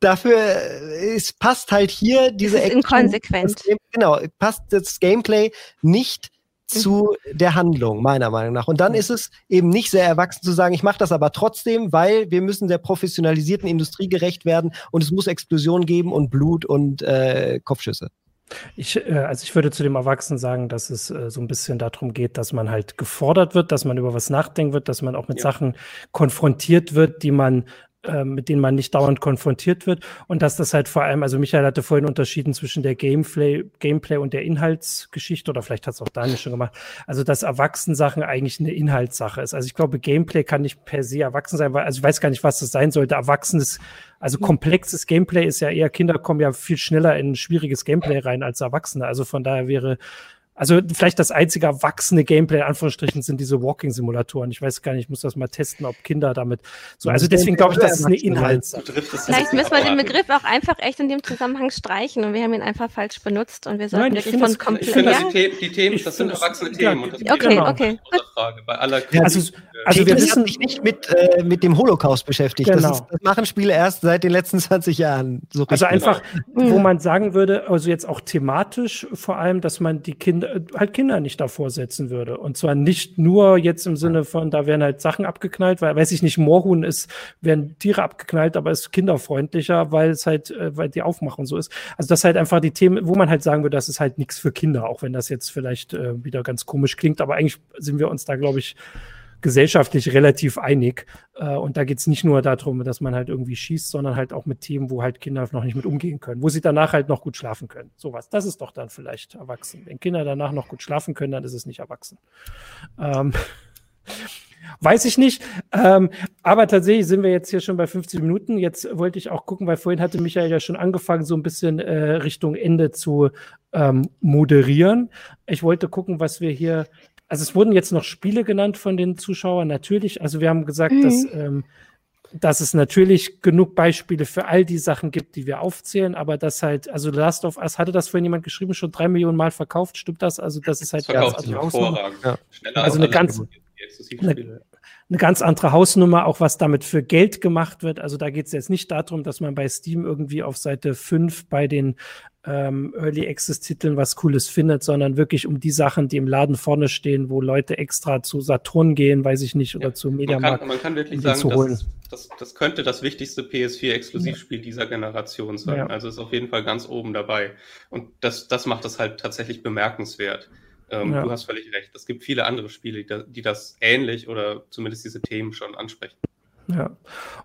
dafür es passt halt hier diese Action. Inkonsequent. Genau, passt das Gameplay nicht zu der Handlung, meiner Meinung nach. Und dann ist es eben nicht sehr erwachsen zu sagen, ich mache das aber trotzdem, weil wir müssen der professionalisierten Industrie gerecht werden und es muss Explosionen geben und Blut und äh, Kopfschüsse. Ich, äh, also ich würde zu dem Erwachsenen sagen, dass es äh, so ein bisschen darum geht, dass man halt gefordert wird, dass man über was nachdenken wird, dass man auch mit ja. Sachen konfrontiert wird, die man mit denen man nicht dauernd konfrontiert wird und dass das halt vor allem, also Michael hatte vorhin unterschieden zwischen der Gameplay, Gameplay und der Inhaltsgeschichte oder vielleicht hat es auch Daniel schon gemacht, also dass Erwachsensachen eigentlich eine Inhaltssache ist. Also ich glaube, Gameplay kann nicht per se erwachsen sein, weil, also ich weiß gar nicht, was das sein sollte. Erwachsenes, also komplexes Gameplay ist ja eher, Kinder kommen ja viel schneller in ein schwieriges Gameplay rein als Erwachsene. Also von daher wäre also vielleicht das einzige erwachsene Gameplay, in Anführungsstrichen, sind diese Walking-Simulatoren. Ich weiß gar nicht, ich muss das mal testen, ob Kinder damit so. Also deswegen glaube ich, das ist eine Inhaltssache. Vielleicht müssen wir den Begriff auch einfach echt in dem Zusammenhang streichen und wir haben ihn einfach falsch benutzt und wir sollten Nein, wirklich von komplett. Ich finde, ja? die, die, Themen, das sind erwachsene Themen. Ja, und das okay, genau. okay. Frage, bei aller also, also wir wissen sich nicht mit, äh, mit dem Holocaust beschäftigt. Genau. Das, ist, das, machen Spiele erst seit den letzten 20 Jahren. So also einfach, wo man sagen würde, also jetzt auch thematisch vor allem, dass man die Kinder halt Kinder nicht davor setzen würde. Und zwar nicht nur jetzt im Sinne von, da werden halt Sachen abgeknallt, weil, weiß ich nicht, Moorhuhn ist, werden Tiere abgeknallt, aber ist kinderfreundlicher, weil es halt, äh, weil die Aufmachung so ist. Also das halt einfach die Themen, wo man halt sagen würde, das ist halt nichts für Kinder, auch wenn das jetzt vielleicht äh, wieder ganz komisch klingt, aber eigentlich sind wir uns da, glaube ich, gesellschaftlich relativ einig. Äh, und da geht es nicht nur darum, dass man halt irgendwie schießt, sondern halt auch mit Themen, wo halt Kinder noch nicht mit umgehen können, wo sie danach halt noch gut schlafen können. Sowas. Das ist doch dann vielleicht erwachsen. Wenn Kinder danach noch gut schlafen können, dann ist es nicht erwachsen. Ähm, Weiß ich nicht. Ähm, aber tatsächlich sind wir jetzt hier schon bei 50 Minuten. Jetzt wollte ich auch gucken, weil vorhin hatte Michael ja schon angefangen, so ein bisschen äh, Richtung Ende zu ähm, moderieren. Ich wollte gucken, was wir hier also es wurden jetzt noch Spiele genannt von den Zuschauern, natürlich. Also wir haben gesagt, mhm. dass, ähm, dass es natürlich genug Beispiele für all die Sachen gibt, die wir aufzählen, aber das halt, also Last of Us, hatte das vorhin jemand geschrieben, schon drei Millionen Mal verkauft, stimmt das? Also das ist halt das ganz hervorragend. Ja. Also eine ganz, eine, eine ganz andere Hausnummer, auch was damit für Geld gemacht wird. Also da geht es jetzt nicht darum, dass man bei Steam irgendwie auf Seite 5 bei den ähm, Early Access Titeln was Cooles findet, sondern wirklich um die Sachen, die im Laden vorne stehen, wo Leute extra zu Saturn gehen, weiß ich nicht, oder ja, zu Mediamarkt. Man kann, man kann wirklich sagen, das, das, das, könnte das wichtigste PS4-Exklusivspiel ja. dieser Generation sein. Ja. Also ist auf jeden Fall ganz oben dabei. Und das, das macht das halt tatsächlich bemerkenswert. Ähm, ja. Du hast völlig recht. Es gibt viele andere Spiele, die, die das ähnlich oder zumindest diese Themen schon ansprechen. Ja.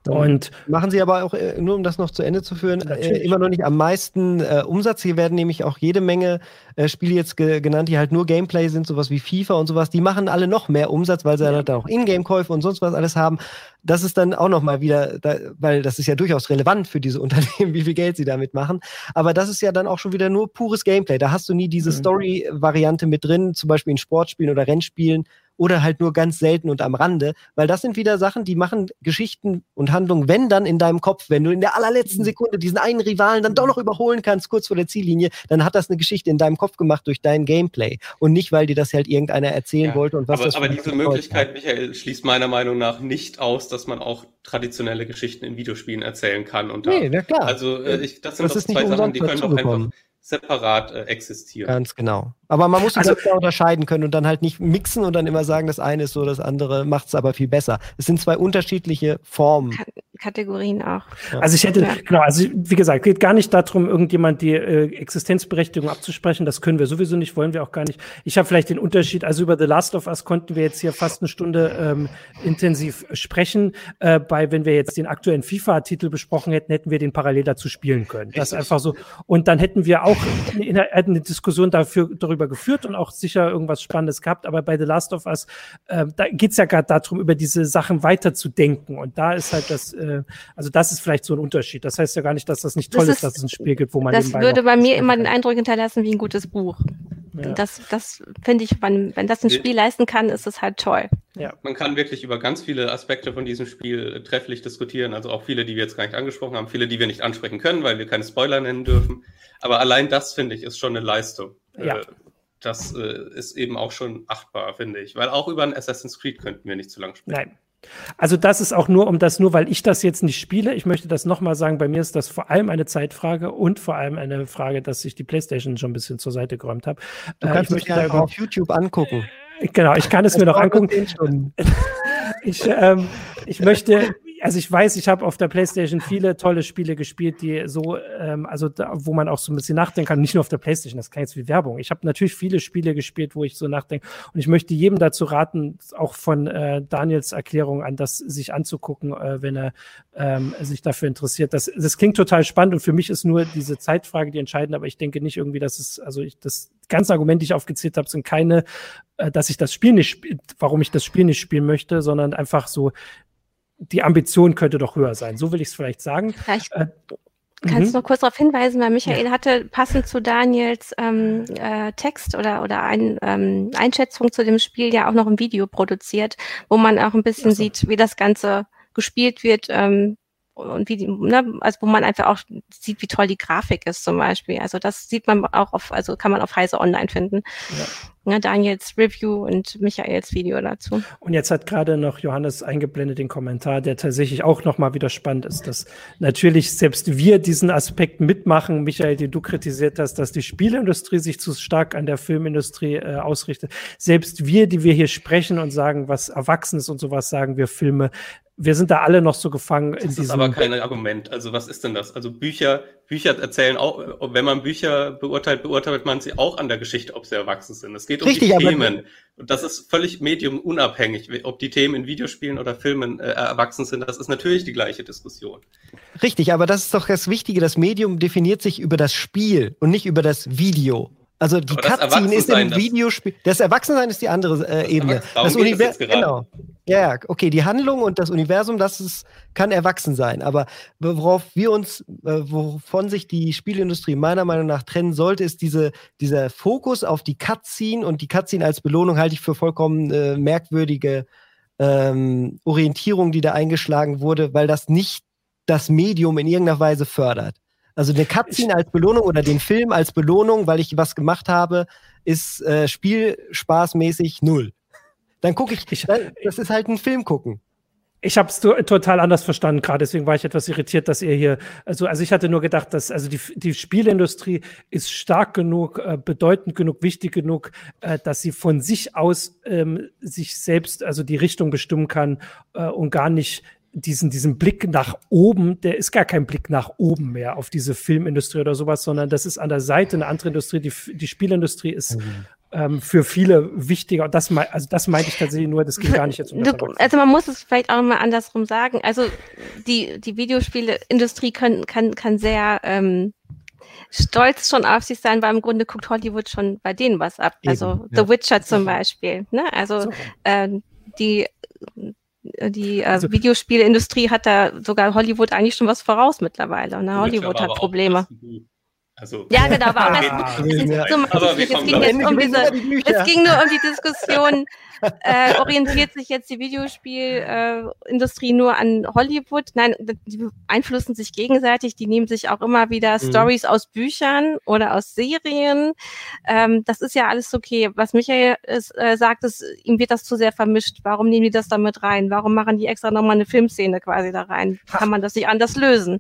Und machen sie aber auch, äh, nur um das noch zu Ende zu führen, äh, immer noch nicht am meisten äh, Umsatz. Hier werden nämlich auch jede Menge äh, Spiele jetzt ge genannt, die halt nur Gameplay sind, sowas wie FIFA und sowas. Die machen alle noch mehr Umsatz, weil sie ja. dann auch Ingame-Käufe und sonst was alles haben. Das ist dann auch noch mal wieder, da, weil das ist ja durchaus relevant für diese Unternehmen, wie viel Geld sie damit machen. Aber das ist ja dann auch schon wieder nur pures Gameplay. Da hast du nie diese mhm. Story-Variante mit drin, zum Beispiel in Sportspielen oder Rennspielen oder halt nur ganz selten und am Rande, weil das sind wieder Sachen, die machen Geschichten und Handlungen, wenn dann in deinem Kopf, wenn du in der allerletzten mhm. Sekunde diesen einen Rivalen dann doch noch überholen kannst, kurz vor der Ziellinie, dann hat das eine Geschichte in deinem Kopf gemacht durch dein Gameplay und nicht, weil dir das halt irgendeiner erzählen ja, wollte und was aber, das Aber diese Möglichkeit, Michael, schließt meiner Meinung nach nicht aus, dass man auch traditionelle Geschichten in Videospielen erzählen kann. Und nee, na klar. Also äh, ich, das sind das, das zwei Sachen, die können doch einfach separat äh, existieren. Ganz genau. Aber man muss also, da unterscheiden können und dann halt nicht mixen und dann immer sagen, das eine ist so, das andere macht es aber viel besser. Es sind zwei unterschiedliche Formen. Kategorien auch. Ja. Also ich hätte, ja. genau, also wie gesagt, geht gar nicht darum, irgendjemand die äh, Existenzberechtigung abzusprechen. Das können wir sowieso nicht, wollen wir auch gar nicht. Ich habe vielleicht den Unterschied, also über The Last of Us konnten wir jetzt hier fast eine Stunde ähm, intensiv sprechen. Äh, bei, wenn wir jetzt den aktuellen FIFA-Titel besprochen hätten, hätten wir den parallel dazu spielen können. Das ist einfach so. Und dann hätten wir auch eine, eine Diskussion dafür, darüber geführt und auch sicher irgendwas Spannendes gehabt. Aber bei The Last of Us, äh, da geht's ja gerade darum, über diese Sachen weiterzudenken. Und da ist halt das, äh, also das ist vielleicht so ein Unterschied. Das heißt ja gar nicht, dass das nicht toll das ist, ist, dass es ein Spiel gibt, wo man Das würde bei mir immer den Eindruck hinterlassen wie ein gutes Buch. Ja. Das, das finde ich, wenn, wenn das ein Spiel leisten kann, ist es halt toll. Ja. Man kann wirklich über ganz viele Aspekte von diesem Spiel trefflich diskutieren. Also auch viele, die wir jetzt gar nicht angesprochen haben, viele, die wir nicht ansprechen können, weil wir keine Spoiler nennen dürfen. Aber allein das, finde ich, ist schon eine Leistung. Ja. Das äh, ist eben auch schon achtbar, finde ich. Weil auch über ein Assassin's Creed könnten wir nicht zu lang sprechen. Nein. Also das ist auch nur um das, nur weil ich das jetzt nicht spiele. Ich möchte das nochmal sagen, bei mir ist das vor allem eine Zeitfrage und vor allem eine Frage, dass ich die Playstation schon ein bisschen zur Seite geräumt habe. Du äh, kannst äh, mich einfach auf YouTube angucken. Genau, ich kann es das mir noch angucken. ich, ähm, ich möchte, also ich weiß, ich habe auf der PlayStation viele tolle Spiele gespielt, die so, ähm, also da, wo man auch so ein bisschen nachdenken kann. Nicht nur auf der PlayStation, das kann jetzt wie Werbung. Ich habe natürlich viele Spiele gespielt, wo ich so nachdenke. Und ich möchte jedem dazu raten, auch von äh, Daniels Erklärung an, das sich anzugucken, äh, wenn er ähm, sich dafür interessiert. Das, das klingt total spannend und für mich ist nur diese Zeitfrage die entscheidende, aber ich denke nicht irgendwie, dass es, also ich das ganze Argument, die ich aufgezählt habe, sind keine, äh, dass ich das Spiel nicht, warum ich das Spiel nicht spielen möchte, sondern einfach so, die Ambition könnte doch höher sein. So will ich es vielleicht sagen. Vielleicht äh, kannst du noch kurz darauf hinweisen, weil Michael ja. hatte passend zu Daniels ähm, äh, Text oder, oder ein, ähm, Einschätzung zu dem Spiel ja auch noch ein Video produziert, wo man auch ein bisschen so. sieht, wie das Ganze gespielt wird, ähm, und wie die, ne, also wo man einfach auch sieht, wie toll die Grafik ist zum Beispiel. Also das sieht man auch auf, also kann man auf Heise Online finden. Ja. Ne, Daniels Review und Michaels Video dazu. Und jetzt hat gerade noch Johannes eingeblendet den Kommentar, der tatsächlich auch nochmal wieder spannend ist, dass natürlich selbst wir diesen Aspekt mitmachen. Michael, den du kritisiert hast, dass die Spielindustrie sich zu stark an der Filmindustrie äh, ausrichtet. Selbst wir, die wir hier sprechen und sagen, was Erwachsenes und sowas sagen, wir Filme, wir sind da alle noch so gefangen das in diesem. Das ist aber kein Argument. Also was ist denn das? Also Bücher, Bücher erzählen auch, wenn man Bücher beurteilt, beurteilt man sie auch an der Geschichte, ob sie erwachsen sind. Es geht um Richtig, die Themen. Und das ist völlig mediumunabhängig, ob die Themen in Videospielen oder Filmen äh, erwachsen sind. Das ist natürlich die gleiche Diskussion. Richtig, aber das ist doch das Wichtige. Das Medium definiert sich über das Spiel und nicht über das Video. Also die Cutscene ist im Videospiel. Das Erwachsensein ist die andere äh, das Ebene. Das Universum. Genau. Ja, okay, die Handlung und das Universum, das ist, kann erwachsen sein. Aber worauf wir uns, äh, wovon sich die Spielindustrie meiner Meinung nach trennen sollte, ist diese, dieser Fokus auf die Cutscene und die Cutscene als Belohnung halte ich für vollkommen äh, merkwürdige ähm, Orientierung, die da eingeschlagen wurde, weil das nicht das Medium in irgendeiner Weise fördert. Also eine Cutscene als Belohnung oder den Film als Belohnung, weil ich was gemacht habe, ist äh, spielspaßmäßig null. Dann gucke ich, dann, das ist halt ein Film gucken. Ich habe es total anders verstanden gerade, deswegen war ich etwas irritiert, dass ihr hier, also, also ich hatte nur gedacht, dass also die, die Spielindustrie ist stark genug, äh, bedeutend genug, wichtig genug, äh, dass sie von sich aus ähm, sich selbst, also die Richtung bestimmen kann äh, und gar nicht diesen, diesen Blick nach oben, der ist gar kein Blick nach oben mehr auf diese Filmindustrie oder sowas, sondern das ist an der Seite eine andere Industrie. Die, die Spielindustrie ist mhm. ähm, für viele wichtiger. Und das, also das meinte ich tatsächlich nur, das ging gar nicht jetzt um das Also man muss es vielleicht auch mal andersrum sagen. Also die, die Videospielindustrie kann, kann, kann sehr ähm, stolz schon auf sich sein, weil im Grunde guckt Hollywood schon bei denen was ab. Eben, also ja. The Witcher zum Beispiel. Ne? Also so. ähm, die die äh, also, Videospielindustrie hat da sogar Hollywood eigentlich schon was voraus mittlerweile. Ne? Hollywood hat Probleme. Also, ja, genau, aber, aber, es, es, es, ging jetzt um diese, es ging nur um die Diskussion, äh, orientiert sich jetzt die Videospielindustrie äh, nur an Hollywood? Nein, die beeinflussen sich gegenseitig. Die nehmen sich auch immer wieder mhm. Stories aus Büchern oder aus Serien. Ähm, das ist ja alles okay. Was Michael ist, äh, sagt, ist, ihm wird das zu sehr vermischt. Warum nehmen die das da mit rein? Warum machen die extra nochmal eine Filmszene quasi da rein? Kann man das nicht anders lösen?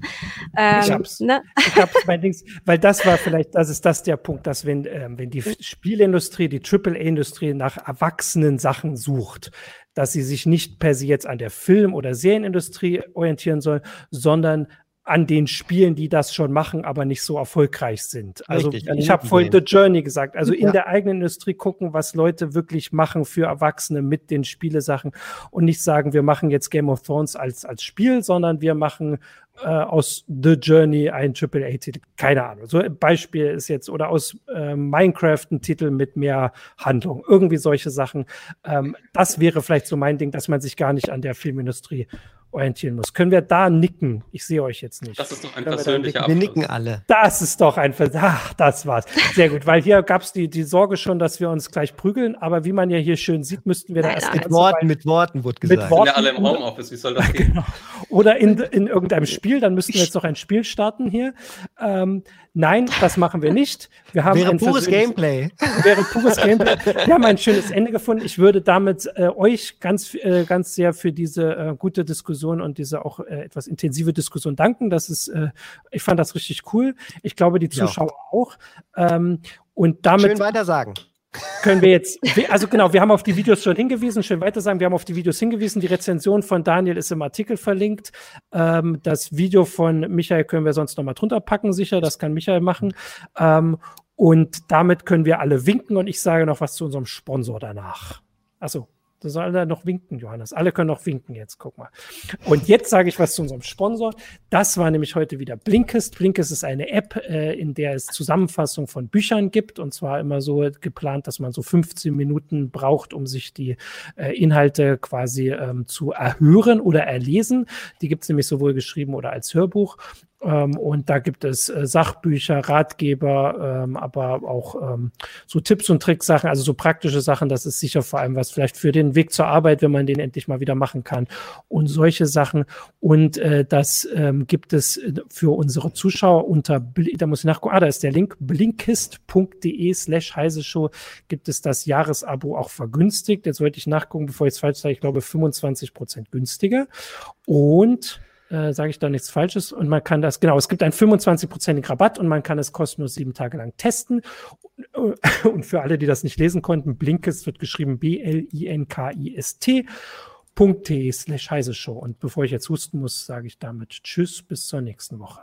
Ähm, ich hab's. Ne? Ich hab's mein Dings, weil das das war vielleicht, das ist das der Punkt, dass wenn, ähm, wenn die Spielindustrie, die AAA-Industrie nach erwachsenen Sachen sucht, dass sie sich nicht per se jetzt an der Film- oder Serienindustrie orientieren soll, sondern an den Spielen, die das schon machen, aber nicht so erfolgreich sind. Also Richtig, ich habe vorhin The Journey gesagt. Also in ja. der eigenen Industrie gucken, was Leute wirklich machen für Erwachsene mit den Spielesachen und nicht sagen, wir machen jetzt Game of Thrones als, als Spiel, sondern wir machen äh, aus The Journey ein AAA-Titel. Keine Ahnung. So ein Beispiel ist jetzt, oder aus äh, Minecraft ein Titel mit mehr Handlung. Irgendwie solche Sachen. Ähm, das wäre vielleicht so mein Ding, dass man sich gar nicht an der Filmindustrie orientieren muss. Können wir da nicken? Ich sehe euch jetzt nicht. Das ist doch ein Können persönlicher wir, wir nicken alle. Das ist doch ein Vers Ach, das war's. Sehr gut, weil hier gab es die, die Sorge schon, dass wir uns gleich prügeln, aber wie man ja hier schön sieht, müssten wir da erst mit Worten, mit Worten wurde gesagt. Mit Worten, ja alle im Homeoffice, wie soll das gehen? Genau. Oder in, in irgendeinem Spiel, dann müssten wir jetzt noch ein Spiel starten hier. Ähm, Nein, das machen wir nicht. Wir haben wäre pures Gameplay. Wäre pures Gameplay. Wir haben ein schönes Ende gefunden. Ich würde damit äh, euch ganz, äh, ganz sehr für diese äh, gute Diskussion und diese auch äh, etwas intensive Diskussion danken. Das ist, äh, ich fand das richtig cool. Ich glaube, die Zuschauer ja. auch. Ähm, und damit. Schön weiter sagen können wir jetzt, also genau, wir haben auf die Videos schon hingewiesen, schön weiter sagen, wir haben auf die Videos hingewiesen, die Rezension von Daniel ist im Artikel verlinkt. Ähm, das Video von Michael können wir sonst nochmal drunter packen, sicher, das kann Michael machen. Ähm, und damit können wir alle winken und ich sage noch was zu unserem Sponsor danach. Achso, da soll er noch winken, Johannes. Alle können noch winken jetzt, guck mal. Und jetzt sage ich was zu unserem Sponsor. Das war nämlich heute wieder Blinkist. Blinkist ist eine App, äh, in der es Zusammenfassung von Büchern gibt. Und zwar immer so geplant, dass man so 15 Minuten braucht, um sich die äh, Inhalte quasi ähm, zu erhören oder erlesen. Die gibt es nämlich sowohl geschrieben oder als Hörbuch. Ähm, und da gibt es äh, Sachbücher, Ratgeber, ähm, aber auch ähm, so Tipps und Tricks Sachen, also so praktische Sachen. Das ist sicher vor allem was vielleicht für den Weg zur Arbeit, wenn man den endlich mal wieder machen kann. Und solche Sachen. Und äh, das ähm, gibt es äh, für unsere Zuschauer unter, da muss ich nachgucken, ah, da ist der Link, blinkist.de slash heise Show gibt es das Jahresabo auch vergünstigt. Jetzt wollte ich nachgucken, bevor ich es falsch sage, ich glaube 25 Prozent günstiger. Und äh, sage ich da nichts Falsches. Und man kann das, genau, es gibt einen 25-prozentigen Rabatt und man kann es kostenlos sieben Tage lang testen. Und für alle, die das nicht lesen konnten, Blinkist wird geschrieben B-L-I-N-K-I-S-T. .de slash heise Show. Und bevor ich jetzt husten muss, sage ich damit Tschüss, bis zur nächsten Woche.